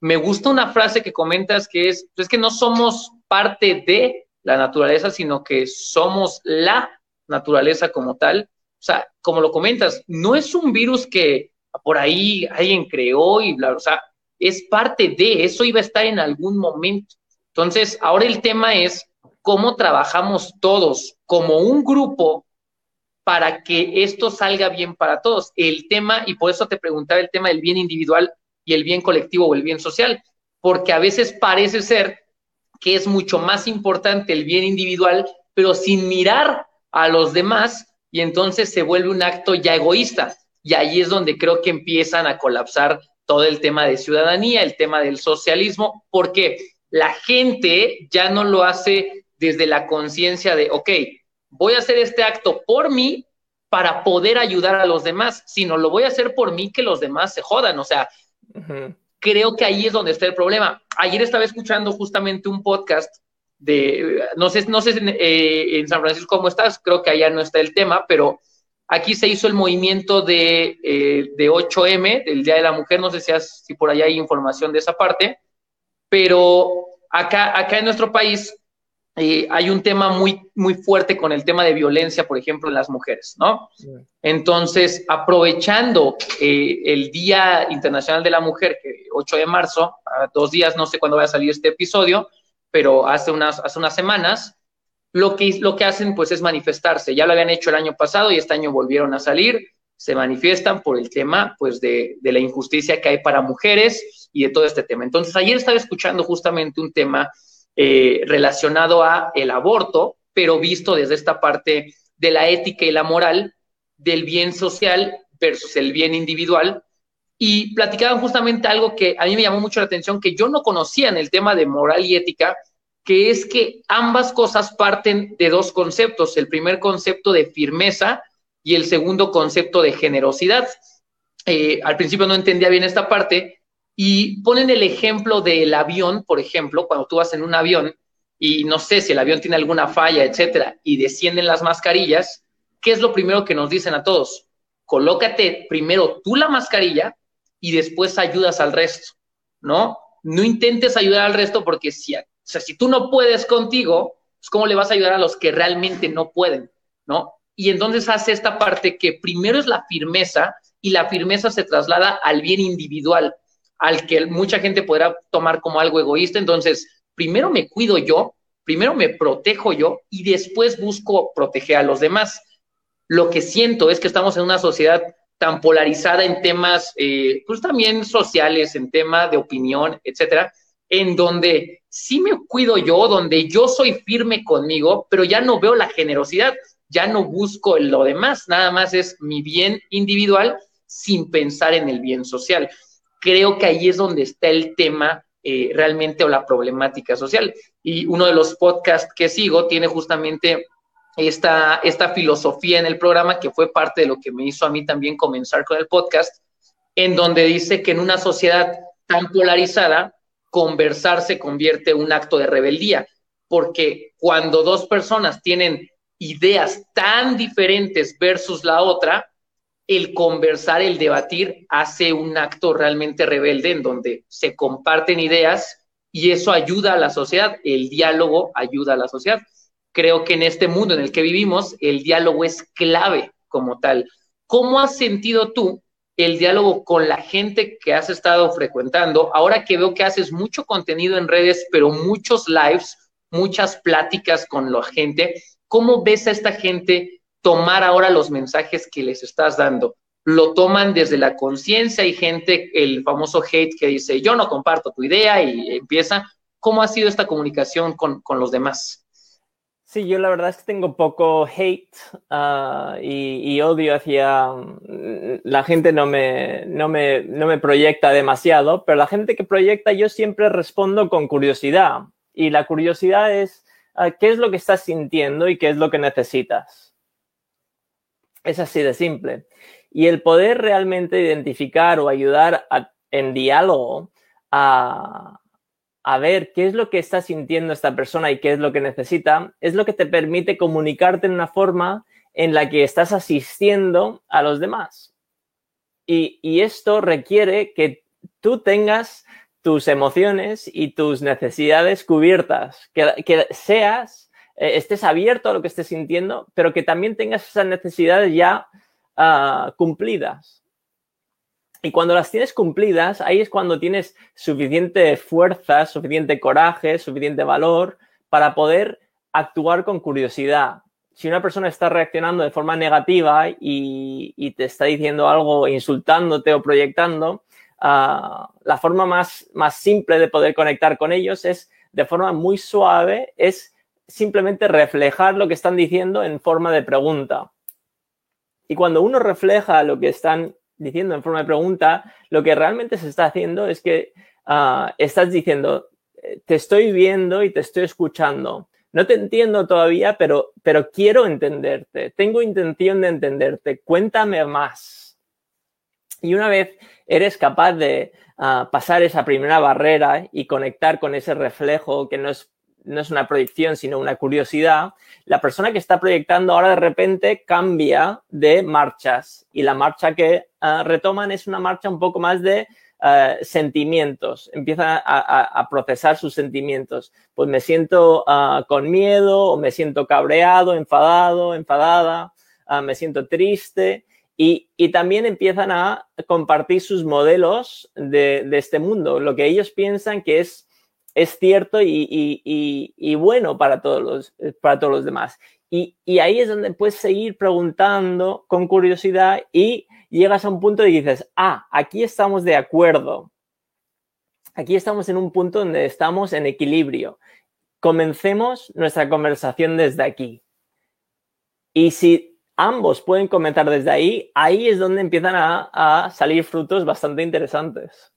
Me gusta una frase que comentas que es, es que no somos parte de, la naturaleza, sino que somos la naturaleza como tal. O sea, como lo comentas, no es un virus que por ahí alguien creó y bla, o sea, es parte de, eso iba a estar en algún momento. Entonces, ahora el tema es cómo trabajamos todos como un grupo para que esto salga bien para todos. El tema, y por eso te preguntaba el tema del bien individual y el bien colectivo o el bien social, porque a veces parece ser que es mucho más importante el bien individual, pero sin mirar a los demás y entonces se vuelve un acto ya egoísta. Y ahí es donde creo que empiezan a colapsar todo el tema de ciudadanía, el tema del socialismo, porque la gente ya no lo hace desde la conciencia de, ok, voy a hacer este acto por mí para poder ayudar a los demás, sino lo voy a hacer por mí que los demás se jodan. O sea, creo que ahí es donde está el problema. Ayer estaba escuchando justamente un podcast de, no sé, no sé eh, en San Francisco cómo estás, creo que allá no está el tema, pero aquí se hizo el movimiento de, eh, de 8M, del Día de la Mujer, no sé si, si por allá hay información de esa parte, pero acá, acá en nuestro país eh, hay un tema muy, muy fuerte con el tema de violencia, por ejemplo, en las mujeres, ¿no? Entonces, aprovechando eh, el Día Internacional de la Mujer, que 8 de marzo, a dos días, no sé cuándo va a salir este episodio, pero hace unas, hace unas semanas, lo que, lo que hacen pues es manifestarse. Ya lo habían hecho el año pasado y este año volvieron a salir, se manifiestan por el tema pues de, de la injusticia que hay para mujeres y de todo este tema. Entonces, ayer estaba escuchando justamente un tema eh, relacionado a el aborto, pero visto desde esta parte de la ética y la moral, del bien social versus el bien individual. Y platicaban justamente algo que a mí me llamó mucho la atención, que yo no conocía en el tema de moral y ética, que es que ambas cosas parten de dos conceptos. El primer concepto de firmeza y el segundo concepto de generosidad. Eh, al principio no entendía bien esta parte, y ponen el ejemplo del avión, por ejemplo, cuando tú vas en un avión y no sé si el avión tiene alguna falla, etcétera, y descienden las mascarillas, ¿qué es lo primero que nos dicen a todos? Colócate primero tú la mascarilla y después ayudas al resto, ¿no? No intentes ayudar al resto porque si, o sea, si tú no puedes contigo, pues ¿cómo le vas a ayudar a los que realmente no pueden, ¿no? Y entonces hace esta parte que primero es la firmeza y la firmeza se traslada al bien individual al que mucha gente podrá tomar como algo egoísta. Entonces, primero me cuido yo, primero me protejo yo y después busco proteger a los demás. Lo que siento es que estamos en una sociedad tan polarizada en temas, eh, pues también sociales, en tema de opinión, etcétera, en donde sí me cuido yo, donde yo soy firme conmigo, pero ya no veo la generosidad, ya no busco lo demás, nada más es mi bien individual sin pensar en el bien social creo que ahí es donde está el tema eh, realmente o la problemática social. Y uno de los podcasts que sigo tiene justamente esta, esta filosofía en el programa que fue parte de lo que me hizo a mí también comenzar con el podcast, en donde dice que en una sociedad tan polarizada, conversar se convierte en un acto de rebeldía, porque cuando dos personas tienen ideas tan diferentes versus la otra, el conversar, el debatir, hace un acto realmente rebelde en donde se comparten ideas y eso ayuda a la sociedad, el diálogo ayuda a la sociedad. Creo que en este mundo en el que vivimos, el diálogo es clave como tal. ¿Cómo has sentido tú el diálogo con la gente que has estado frecuentando? Ahora que veo que haces mucho contenido en redes, pero muchos lives, muchas pláticas con la gente, ¿cómo ves a esta gente tomar ahora los mensajes que les estás dando. Lo toman desde la conciencia. Hay gente, el famoso hate que dice, yo no comparto tu idea y empieza. ¿Cómo ha sido esta comunicación con, los demás? Sí, yo la verdad es que tengo poco hate ah, y, odio hacia... Mm, la gente no me, no, me, no me proyecta demasiado, pero la gente que proyecta yo siempre respondo con curiosidad. Y la curiosidad es, ¿qué es lo que estás sintiendo y qué es lo que necesitas? Es así de simple. Y el poder realmente identificar o ayudar en diálogo a, ver qué es lo que está sintiendo esta persona y qué es lo que necesita, es lo que te permite comunicarte en una forma en la que estás asistiendo a los demás. Y, esto requiere que tú tengas tus emociones y tus necesidades cubiertas, que seas eh, estés abierto a lo que estés sintiendo, pero que también tengas esas necesidades ya ah, cumplidas. Y cuando las tienes cumplidas, ahí es cuando tienes suficiente fuerza, suficiente coraje, suficiente valor para poder actuar con curiosidad. Si una persona está reaccionando de forma negativa y, te está diciendo algo, insultándote o proyectando, ah, la forma más, más simple de poder conectar con ellos es de forma muy suave, es simplemente reflejar lo que están diciendo en forma de pregunta. Y cuando uno refleja lo que están diciendo en forma de pregunta, lo que realmente se está haciendo es que ah, estás diciendo, eh, te estoy viendo y te estoy escuchando. No te entiendo todavía, pero, pero quiero entenderte. Tengo intención de entenderte. Cuéntame más. Y una vez eres capaz de ah, pasar esa primera barrera y conectar con ese reflejo que no es no es una proyección, sino una curiosidad, la persona que está proyectando ahora de repente cambia de marchas y la marcha que ah, retoman es una marcha un poco más de ah, sentimientos, empieza a, procesar sus sentimientos. Pues me siento ah, con miedo o me siento cabreado, enfadado, enfadada, me siento triste. Y, también empiezan a compartir sus modelos de, este mundo, lo que ellos piensan que es cierto y, bueno para todos los, para todos los demás. Y, ahí es donde puedes seguir preguntando con curiosidad y llegas a un punto y dices, ah, aquí estamos de acuerdo. Aquí estamos en un punto donde estamos en equilibrio. Comencemos nuestra conversación desde aquí. Y si ambos pueden comentar desde ahí, ahí es donde empiezan a salir frutos bastante interesantes.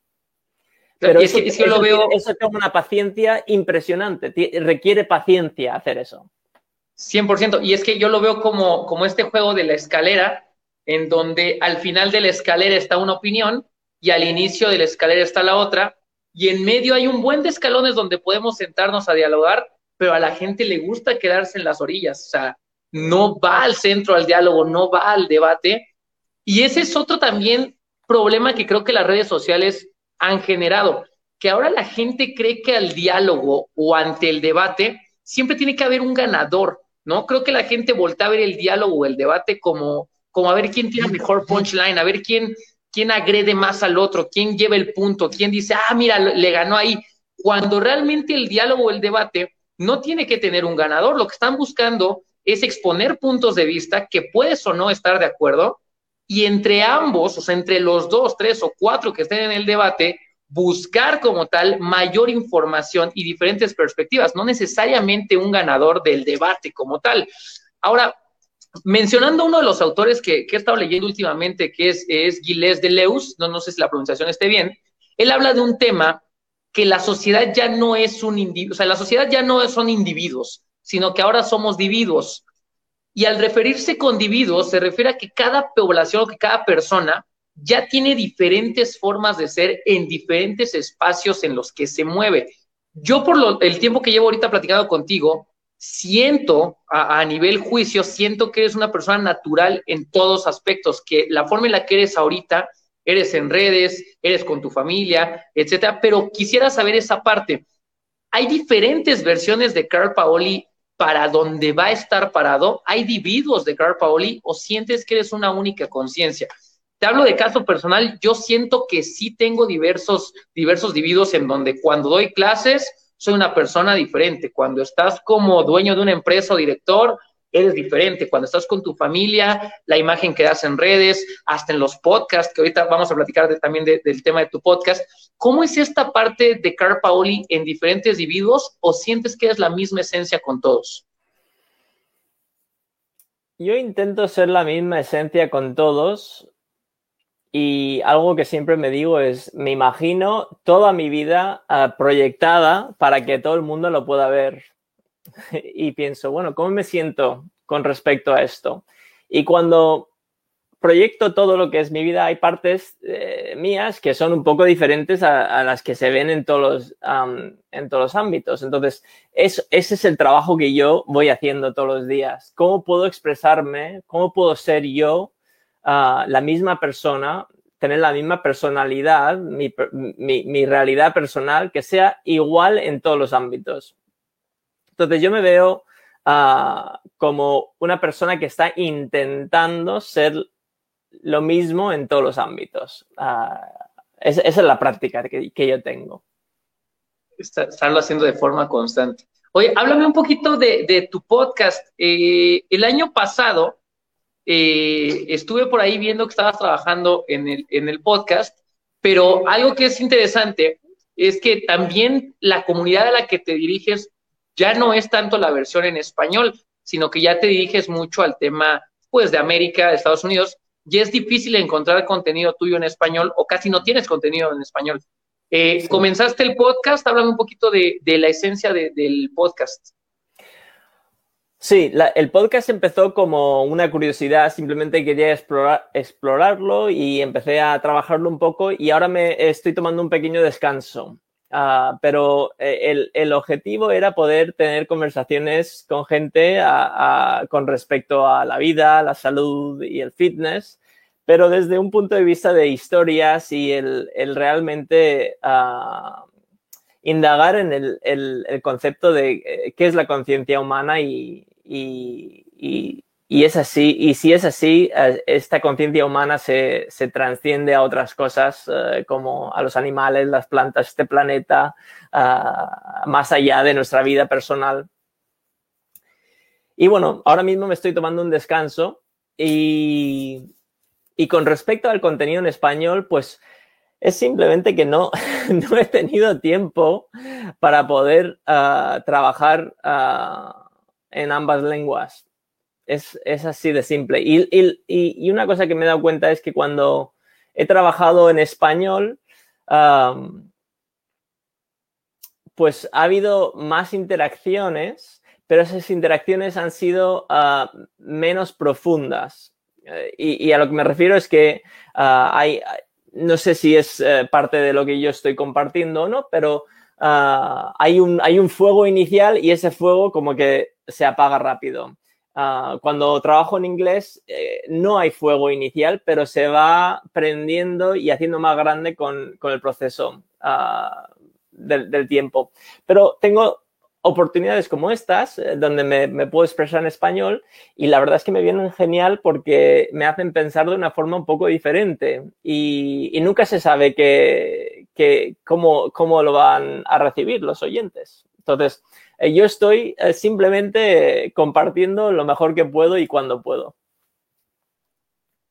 Pero es, que, eso, lo veo... Eso una paciencia impresionante. Requiere paciencia hacer eso. 100%. Y es que yo lo veo como, como este juego de la escalera, en donde al final de la escalera está una opinión y al inicio de la escalera está la otra. Y en medio hay un buen de escalones donde podemos sentarnos a dialogar, pero a la gente le gusta quedarse en las orillas. O sea, no va al centro al diálogo, no va al debate. Y ese es otro también problema que creo que las redes sociales han generado, que ahora la gente cree que al diálogo o ante el debate siempre tiene que haber un ganador, ¿no? Creo que la gente voltea a ver el diálogo o el debate como, como a ver quién tiene mejor punchline, a ver quién, quién agrede más al otro, quién lleva el punto, quién dice, ah, mira, le ganó ahí. Cuando realmente el diálogo o el debate no tiene que tener un ganador, lo que están buscando es exponer puntos de vista que puedes o no estar de acuerdo, y entre ambos, o sea, entre los dos, tres o cuatro que estén en el debate, buscar como tal mayor información y diferentes perspectivas, no necesariamente un ganador del debate como tal. Ahora, mencionando uno de los autores que, he estado leyendo últimamente, que es, es Gilles Deleuze, no, no sé si la pronunciación esté bien, él habla de un tema que la sociedad ya no es un individuo, o sea, la sociedad ya no son individuos, sino que ahora somos dividuos. Y al referirse con individuos, se refiere a que cada población o que cada persona ya tiene diferentes formas de ser en diferentes espacios en los que se mueve. Yo por el tiempo que llevo ahorita platicando contigo, siento a, nivel juicio, siento que eres una persona natural en todos aspectos, que la forma en la que eres ahorita, eres en redes, eres con tu familia, etcétera, pero quisiera saber esa parte. Hay diferentes versiones de Carl Paoli para donde va a estar parado. Hay individuos de Carl Paoli o sientes que eres una única conciencia. Te hablo de caso personal, yo siento que sí tengo diversos, diversos individuos en donde cuando doy clases, soy una persona diferente. Cuando estás como dueño de una empresa o director, eres diferente. Cuando estás con tu familia, la imagen que das en redes, hasta en los podcasts, que ahorita vamos a platicar también del tema de tu podcast. ¿Cómo es esta parte de Car Paoli en diferentes individuos o sientes que es la misma esencia con todos? Yo intento ser la misma esencia con todos, y algo que siempre me digo es, me imagino toda mi vida ah, proyectada para que todo el mundo lo pueda ver. Y pienso, bueno, ¿cómo me siento con respecto a esto? Y cuando proyecto todo lo que es mi vida, hay partes eh, mías que son un poco diferentes a, las que se ven en todos los, en todos los ámbitos. Entonces, ese es el trabajo que yo voy haciendo todos los días. ¿Cómo puedo expresarme? ¿Cómo puedo ser yo la misma persona, tener la misma personalidad, mi, realidad personal, que sea igual en todos los ámbitos. Entonces yo me veo ah, como una persona que está intentando ser lo mismo en todos los ámbitos. Ah, esa, es la práctica que, yo tengo. estarlo haciendo de forma constante. Oye, háblame un poquito de, tu podcast. Eh, el año pasado eh, estuve por ahí viendo que estabas trabajando en el, en el podcast, pero algo que es interesante es que también la comunidad a la que te diriges ya no es tanto la versión en español, sino que ya te diriges mucho al tema, pues, de América, de Estados Unidos, y es difícil encontrar contenido tuyo en español o casi no tienes contenido en español. Eh, comenzaste el podcast, háblame un poquito de, la esencia del podcast. Sí, el podcast empezó como una curiosidad, simplemente quería explorar, explorarlo y empecé a trabajarlo un poco y ahora me estoy tomando un pequeño descanso. Ah, pero eh, el, objetivo era poder tener conversaciones con gente con respecto a la vida, la salud y el fitness, pero desde un punto de vista de historias y el, realmente ah, indagar en el, concepto de eh, qué es la conciencia humana y, es así, y si es así, eh, esta conciencia humana se, se, transciende a otras cosas eh, como a los animales, las plantas, este planeta, más allá de nuestra vida personal. Y bueno, ahora mismo me estoy tomando un descanso y, y con respecto al contenido en español, pues es simplemente que no, no he tenido tiempo para poder ah, trabajar uh, en ambas lenguas. Es, así de simple. Y, una cosa que me he dado cuenta es que cuando he trabajado en español, pues ha habido más interacciones, pero esas interacciones han sido ah, menos profundas. Eh, y, a lo que me refiero es que ah, hay, no sé si es eh, parte de lo que yo estoy compartiendo o no, pero ah, hay, un, hay un fuego inicial y ese fuego como que se apaga rápido. Ah, cuando trabajo en inglés eh, no hay fuego inicial, pero se va prendiendo y haciendo más grande con, el proceso ah, del, tiempo. Pero tengo oportunidades como estas, eh, donde me, puedo expresar en español y la verdad es que me vienen genial porque me hacen pensar de una forma un poco diferente y, nunca se sabe que, cómo, cómo lo van a recibir los oyentes. Entonces, eh, yo estoy eh, simplemente compartiendo lo mejor que puedo y cuando puedo.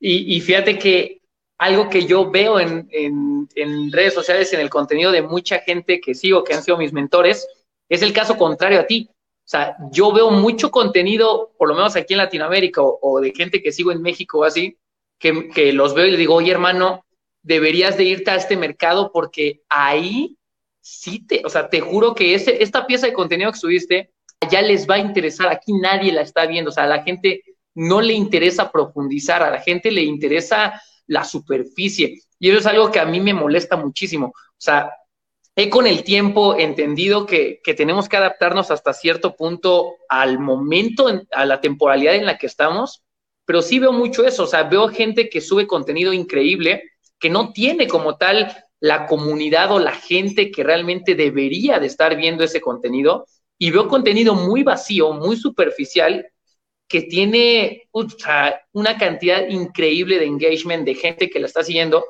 Y, fíjate que algo que yo veo en, redes sociales, en el contenido de mucha gente que sigo, que han sido mis mentores, es el caso contrario a ti. O sea, yo veo mucho contenido, por lo menos aquí en Latinoamérica, o, de gente que sigo en México o así, que, que, los veo y le digo, oye hermano, deberías de irte a este mercado porque ahí sí te, o sea, te juro que ese, esta pieza de contenido que subiste ya les va a interesar. Aquí nadie la está viendo, o sea, a la gente no le interesa profundizar, a la gente le interesa la superficie. Y eso es algo que a mí me molesta muchísimo. O sea, he con el tiempo entendido que, tenemos que adaptarnos hasta cierto punto al momento, a la temporalidad en la que estamos, pero sí veo mucho eso, o sea, veo gente que sube contenido increíble, que no tiene como tal la comunidad o la gente que realmente debería de estar viendo ese contenido, y veo contenido muy vacío, muy superficial, que tiene una cantidad increíble de engagement, de gente que la está siguiendo,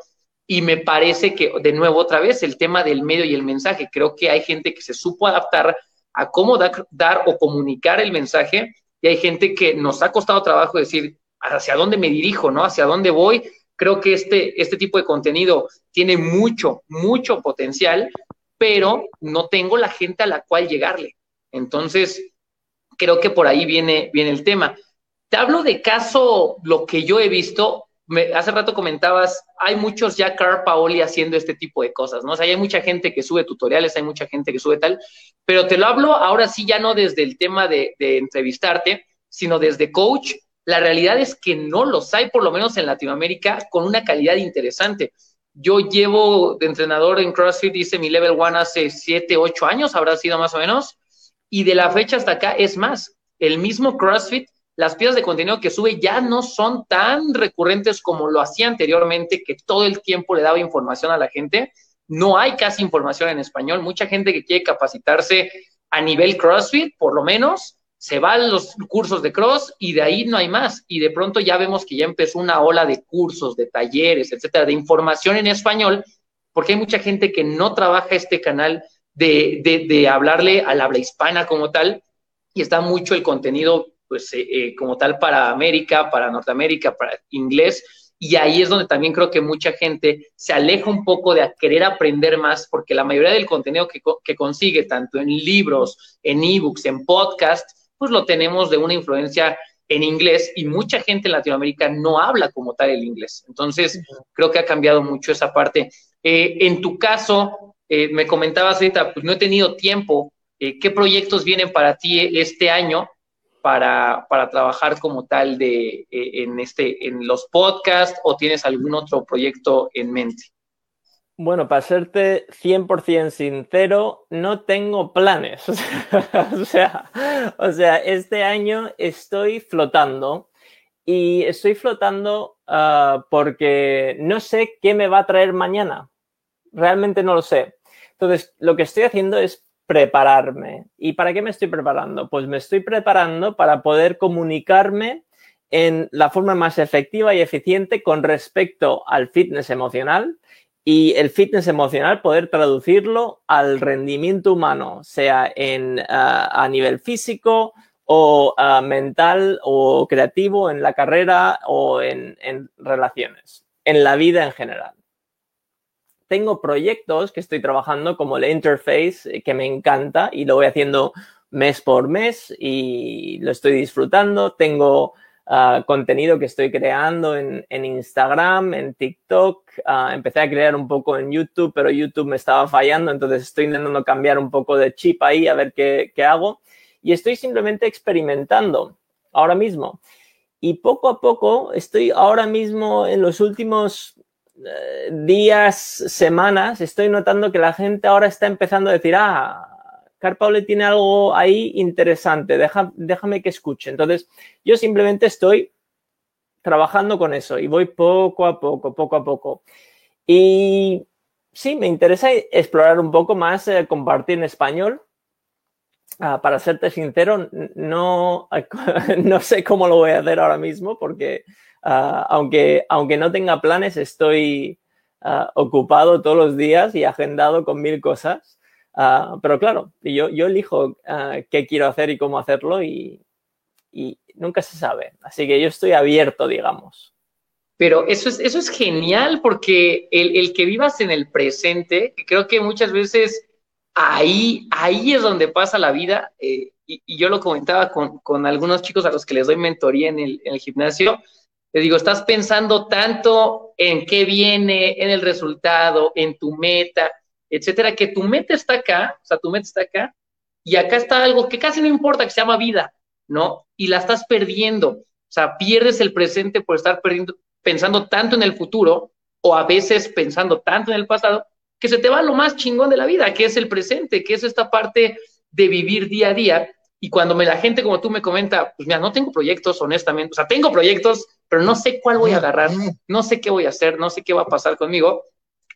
y me parece que, de nuevo, otra vez, el tema del medio y el mensaje. Creo que hay gente que se supo adaptar a cómo dar, o comunicar el mensaje y hay gente que nos ha costado trabajo decir hacia dónde me dirijo, ¿no? Hacia dónde voy. Creo que este, este tipo de contenido tiene mucho, mucho potencial, pero no tengo la gente a la cual llegarle. Entonces, creo que por ahí viene, viene el tema. Te hablo de caso, lo que yo he visto, hace rato comentabas, hay muchos ya Car Paoli haciendo este tipo de cosas, ¿no? O sea, hay mucha gente que sube tutoriales, hay mucha gente que sube tal, pero te lo hablo ahora sí ya no desde el tema de, entrevistarte, sino desde coach. La realidad es que no los hay, por lo menos en Latinoamérica, con una calidad interesante. Yo llevo de entrenador en CrossFit, hice mi level one hace 7, 8 años, habrá sido más o menos, y de la fecha hasta acá es más. El mismo CrossFit las piezas de contenido que sube ya no son tan recurrentes como lo hacía anteriormente, que todo el tiempo le daba información a la gente. No hay casi información en español. Mucha gente que quiere capacitarse a nivel CrossFit, por lo menos, se va a los cursos de cross y de ahí no hay más. Y de pronto ya vemos que ya empezó una ola de cursos, de talleres, etcétera, de información en español, porque hay mucha gente que no trabaja este canal de, de, hablarle al habla hispana como tal, y está mucho el contenido pues eh, eh, como tal para América, para Norteamérica, para inglés. Y ahí es donde también creo que mucha gente se aleja un poco de querer aprender más, porque la mayoría del contenido que, que consigue, tanto en libros, en ebooks, en podcast, pues lo tenemos de una influencia en inglés y mucha gente en Latinoamérica no habla como tal el inglés. Entonces, creo que ha cambiado mucho esa parte. Eh, en tu caso, me comentabas ahorita, pues no he tenido tiempo. ¿Qué proyectos vienen para ti este año? para, trabajar como tal de, eh, en, este, en los podcasts o tienes algún otro proyecto en mente? Bueno, para serte 100% sincero, no tengo planes. o, sea, este año estoy flotando y estoy flotando ah, porque no sé qué me va a traer mañana. Realmente no lo sé. Entonces, lo que estoy haciendo es prepararme. ¿Y para qué me estoy preparando? Pues me estoy preparando para poder comunicarme en la forma más efectiva y eficiente con respecto al fitness emocional y el fitness emocional poder traducirlo al rendimiento humano, sea en, ah, a nivel físico o ah, mental o creativo, en la carrera o en relaciones, en la vida en general tengo proyectos que estoy trabajando como el interface eh, que me encanta y lo voy haciendo mes por mes y lo estoy disfrutando. Tengo ah, contenido que estoy creando en, Instagram, en TikTok. Ah, empecé a crear un poco en YouTube, pero YouTube me estaba fallando, entonces estoy intentando cambiar un poco de chip ahí a ver qué, qué hago. Y estoy simplemente experimentando ahora mismo. Y poco a poco estoy ahora mismo en los últimos eh, días, semanas, estoy notando que la gente ahora está empezando a decir, ah, Carpaule tiene algo ahí interesante, déjame que escuche. Entonces, yo simplemente estoy trabajando con eso y voy poco a poco, poco a poco. Y sí, me interesa explorar un poco más, eh, compartir en español. Ah, para serte sincero, no, no sé cómo lo voy a hacer ahora mismo porque Ah, aunque, aunque no tenga planes, estoy ah, ocupado todos los días y agendado con mil cosas. Ah, pero claro, yo, yo elijo qué quiero hacer y cómo hacerlo y, y, nunca se sabe. Así que yo estoy abierto, digamos. Pero eso es, eso es genial porque el, el que vivas en el presente, creo que muchas veces ahí, ahí es donde pasa la vida. Eh, y, y, yo lo comentaba con, con, algunos chicos a los que les doy mentoría en el, en el gimnasio te digo, estás pensando tanto en qué viene, en el resultado, en tu meta, etcétera, que tu meta está acá, o sea, tu meta está acá, y acá está algo que casi no importa, que se llama vida, ¿no? Y la estás perdiendo. O sea, pierdes el presente por estar perdiendo, pensando tanto en el futuro, o a veces pensando tanto en el pasado, que se te va lo más chingón de la vida, que es el presente, que es esta parte de vivir día a día. Y cuando me la gente como tú me comenta, pues mira, no tengo proyectos, honestamente, o sea, tengo proyectos, pero no sé cuál voy a agarrar, no sé qué voy a hacer, no sé qué va a pasar conmigo,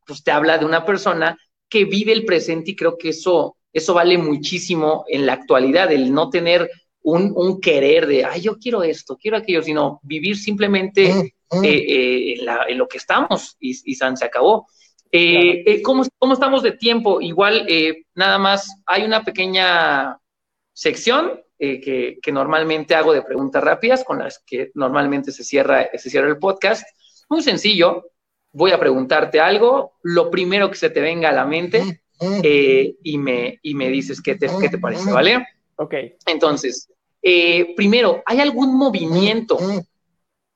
pues te habla de una persona que vive el presente y creo que eso, eso vale muchísimo en la actualidad, el no tener un, querer de, ay, yo quiero esto, quiero aquello, sino vivir simplemente eh, eh, en, lo que estamos y, y se acabó. Eh, ¿cómo, ¿cómo, estamos de tiempo? Igual, nada más, hay una pequeña sección que, que, normalmente hago de preguntas rápidas, con las que normalmente se cierra, se cierra el podcast. Muy sencillo, voy a preguntarte algo, lo primero que se te venga a la mente y, me, y me dices qué te, qué te parece, ¿vale? Ok. Entonces, eh, primero, ¿hay algún movimiento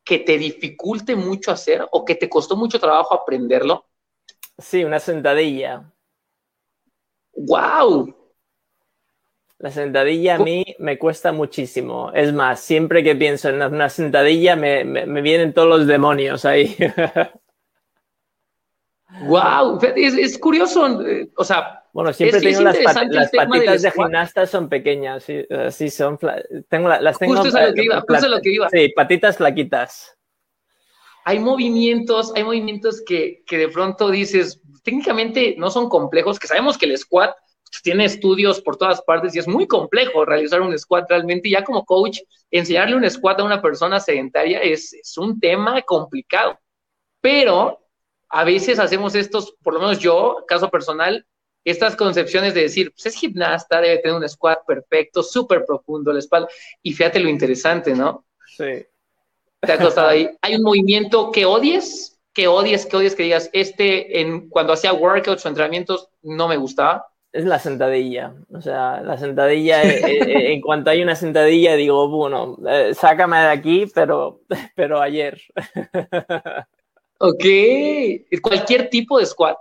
que te dificulte mucho hacer o que te costó mucho trabajo aprenderlo? Sí, una sentadilla. ¡Wow! La sentadilla a mí me cuesta muchísimo. Es más, siempre que pienso en una sentadilla me, vienen todos los demonios ahí. ¡Wow! Es, curioso. Eh, o sea, bueno, siempre tengo las, patitas de gimnasta son pequeñas, sí, sí son, tengo, las tengo. Justo es lo que iba, justo lo que iba. Sí, patitas flaquitas. Hay movimientos, hay movimientos que, que de pronto dices, técnicamente no son complejos, que sabemos que el squat tiene estudios por todas partes y es muy complejo realizar un squat realmente. Y ya como coach, enseñarle un squat a una persona sedentaria es, es un tema complicado. Pero a veces hacemos estos, por lo menos yo, caso personal, estas concepciones de decir, pues es gimnasta, debe tener un squat perfecto, súper profundo la espalda. Y fíjate lo interesante, ¿no? Sí. Te ha costado ahí. ¿Hay un movimiento que odies? Que odies, que odies, que digas, este, en, cuando hacía workouts o entrenamientos, no me gustaba. Es la sentadilla. O sea, la sentadilla, eh, eh, en cuanto hay una sentadilla, digo, bueno, eh, sácame de aquí, pero, pero ayer. ok. Cualquier tipo de squat.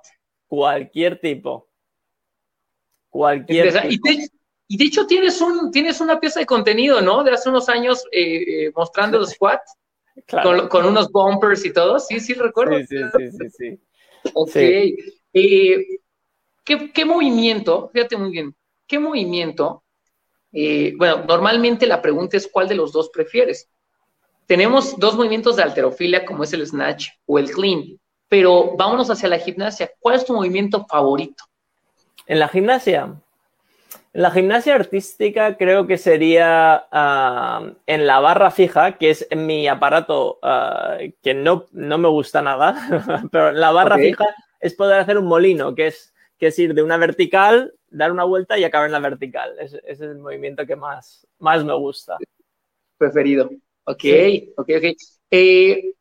Cualquier tipo. Cualquier. Y de, hecho tienes, un, tienes una pieza de contenido, ¿no? De hace unos años eh, eh, mostrando los squat con, unos bumpers y todo. Sí, sí, recuerdo. Sí, sí, sí, sí. Ok. Eh, ¿qué, movimiento? Fíjate muy bien. ¿Qué movimiento? bueno, normalmente la pregunta es cuál de los dos prefieres. Tenemos dos movimientos de alterofilia, como es el snatch o el clean, pero vámonos hacia la gimnasia. ¿Cuál es tu movimiento favorito? En la gimnasia. En la gimnasia artística creo que sería ah, en la barra fija, que es mi aparato ah, que no, no, me gusta nada, pero en la barra fija es poder hacer un molino, que es, que es ir de una vertical, dar una vuelta y acabar en la vertical. Ese, es el movimiento que más, más me gusta. Preferido. Ok, ok, ok. Eh,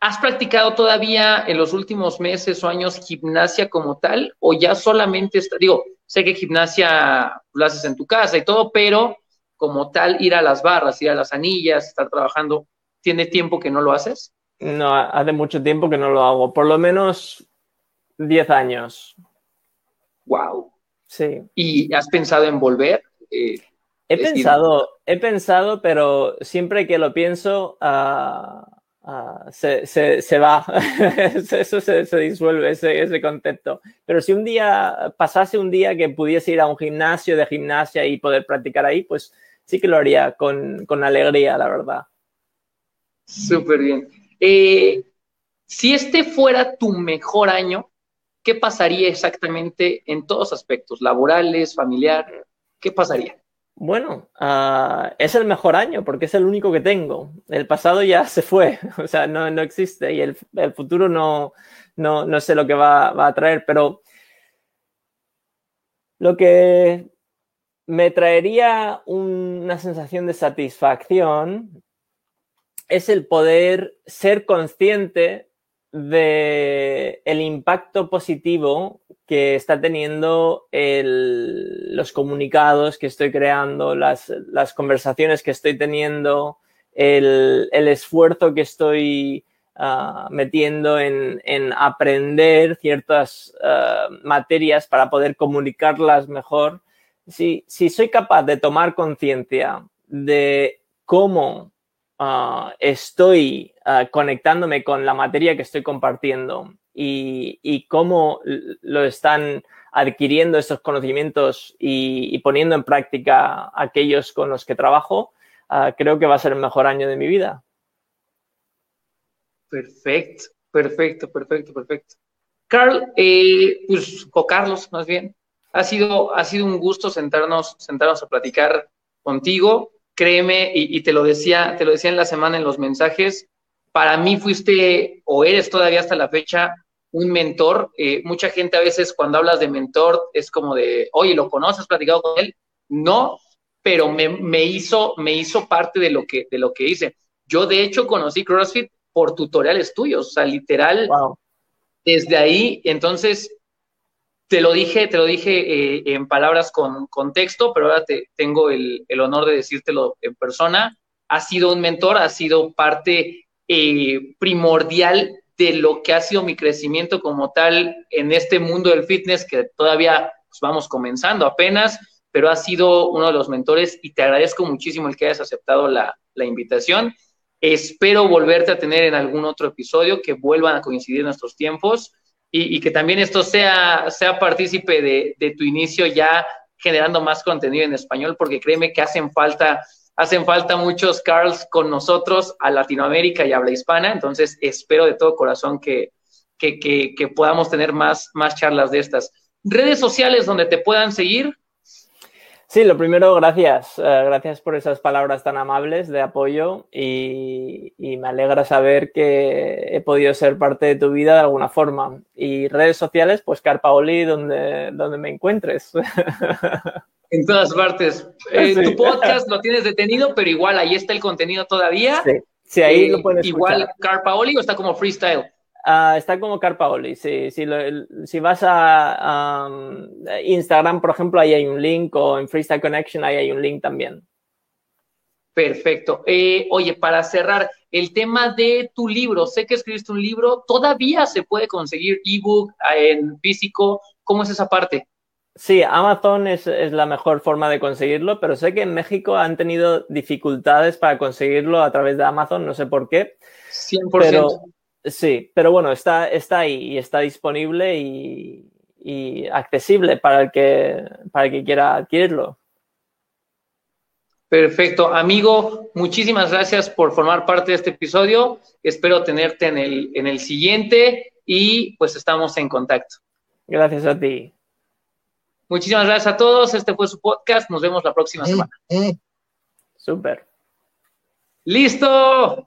¿Has practicado todavía en los últimos meses o años gimnasia como tal? ¿O ya solamente, está, digo, sé que gimnasia lo haces en tu casa y todo, pero como tal ir a las barras, ir a las anillas, estar trabajando, ¿tiene tiempo que no lo haces? No, hace mucho tiempo que no lo hago, por lo menos 10 años. Wow. Sí. ¿Y has pensado en volver? Eh, he pensado, he pensado, pero siempre que lo pienso, uh, Ah, se, se, va, eso se, se, disuelve, ese, ese concepto. Pero si un día pasase un día que pudiese ir a un gimnasio de gimnasia y poder practicar ahí, pues sí que lo haría con, con alegría, la verdad. Súper bien. Eh, si este fuera tu mejor año, ¿qué pasaría exactamente en todos aspectos, laborales, familiar? ¿Qué pasaría? Bueno, ah, es el mejor año porque es el único que tengo. El pasado ya se fue, o sea, no, no existe y el, el futuro no, no, no, sé lo que va, va, a traer, pero lo que me traería una sensación de satisfacción es el poder ser consciente de el impacto positivo que está teniendo los comunicados que estoy creando, las, conversaciones que estoy teniendo, el, esfuerzo que estoy ah, metiendo en, aprender ciertas ah, materias para poder comunicarlas mejor. Si, si soy capaz de tomar conciencia de cómo Ah, estoy ah, conectándome con la materia que estoy compartiendo y, cómo lo están adquiriendo estos conocimientos y, poniendo en práctica aquellos con los que trabajo, ah, creo que va a ser el mejor año de mi vida. Perfecto, perfecto, perfecto, perfecto. Carl, eh, pues, o Carlos, más bien, ha sido, ha sido un gusto sentarnos, sentarnos a platicar contigo. Créeme, y, y, te lo decía, te lo decía en la semana en los mensajes, para mí fuiste o eres todavía hasta la fecha un mentor. Eh, mucha gente a veces cuando hablas de mentor es como de, oye, ¿lo conoces? ¿Has platicado con él? No, pero me, hizo, me hizo parte de lo, que, de lo que hice. Yo de hecho conocí CrossFit por tutoriales tuyos, o sea, literal, desde ahí, entonces, te lo dije, te lo dije eh, en palabras con contexto, pero ahora te, tengo el, el honor de decírtelo en persona. Ha sido un mentor, ha sido parte eh, primordial de lo que ha sido mi crecimiento como tal en este mundo del fitness que todavía pues, vamos comenzando apenas, pero ha sido uno de los mentores y te agradezco muchísimo el que hayas aceptado la, invitación. Espero volverte a tener en algún otro episodio, que vuelvan a coincidir nuestros tiempos y, que también esto sea, sea partícipe de, de tu inicio ya generando más contenido en español, porque créeme que hacen falta hacen falta muchos Carls con nosotros a Latinoamérica y habla hispana, entonces espero de todo corazón que, que, podamos tener más, más charlas de estas. Redes sociales donde te puedan seguir. Sí, lo primero, gracias. Eh, gracias por esas palabras tan amables de apoyo y, me alegra saber que he podido ser parte de tu vida de alguna forma. Y redes sociales, pues Carpaoli, donde, donde me encuentres. En todas partes. Eh, tu podcast lo tienes detenido, pero igual ahí está el contenido todavía. Sí, ahí lo eh, puedes Igual Carpaoli o está como freestyle. Ah, está como Carpaoli, sí. Si, vas a Instagram, por ejemplo, ahí hay un link, o en Freestyle Connection ahí hay un link también. Perfecto. Eh, oye, para cerrar, el tema de tu libro, sé que escribiste un libro, ¿todavía se puede conseguir ebook en físico? ¿Cómo es esa parte? Sí, Amazon es, la mejor forma de conseguirlo, pero sé que en México han tenido dificultades para conseguirlo a través de Amazon, no sé por qué. 100%. Sí, pero bueno, está, está ahí y está disponible y, accesible para el, que, para el que quiera adquirirlo. Perfecto. Amigo, muchísimas gracias por formar parte de este episodio. Espero tenerte en el, en el siguiente y pues estamos en contacto. Gracias a ti. Muchísimas gracias a todos. Este fue su podcast. Nos vemos la próxima semana. Súper. ¡Listo!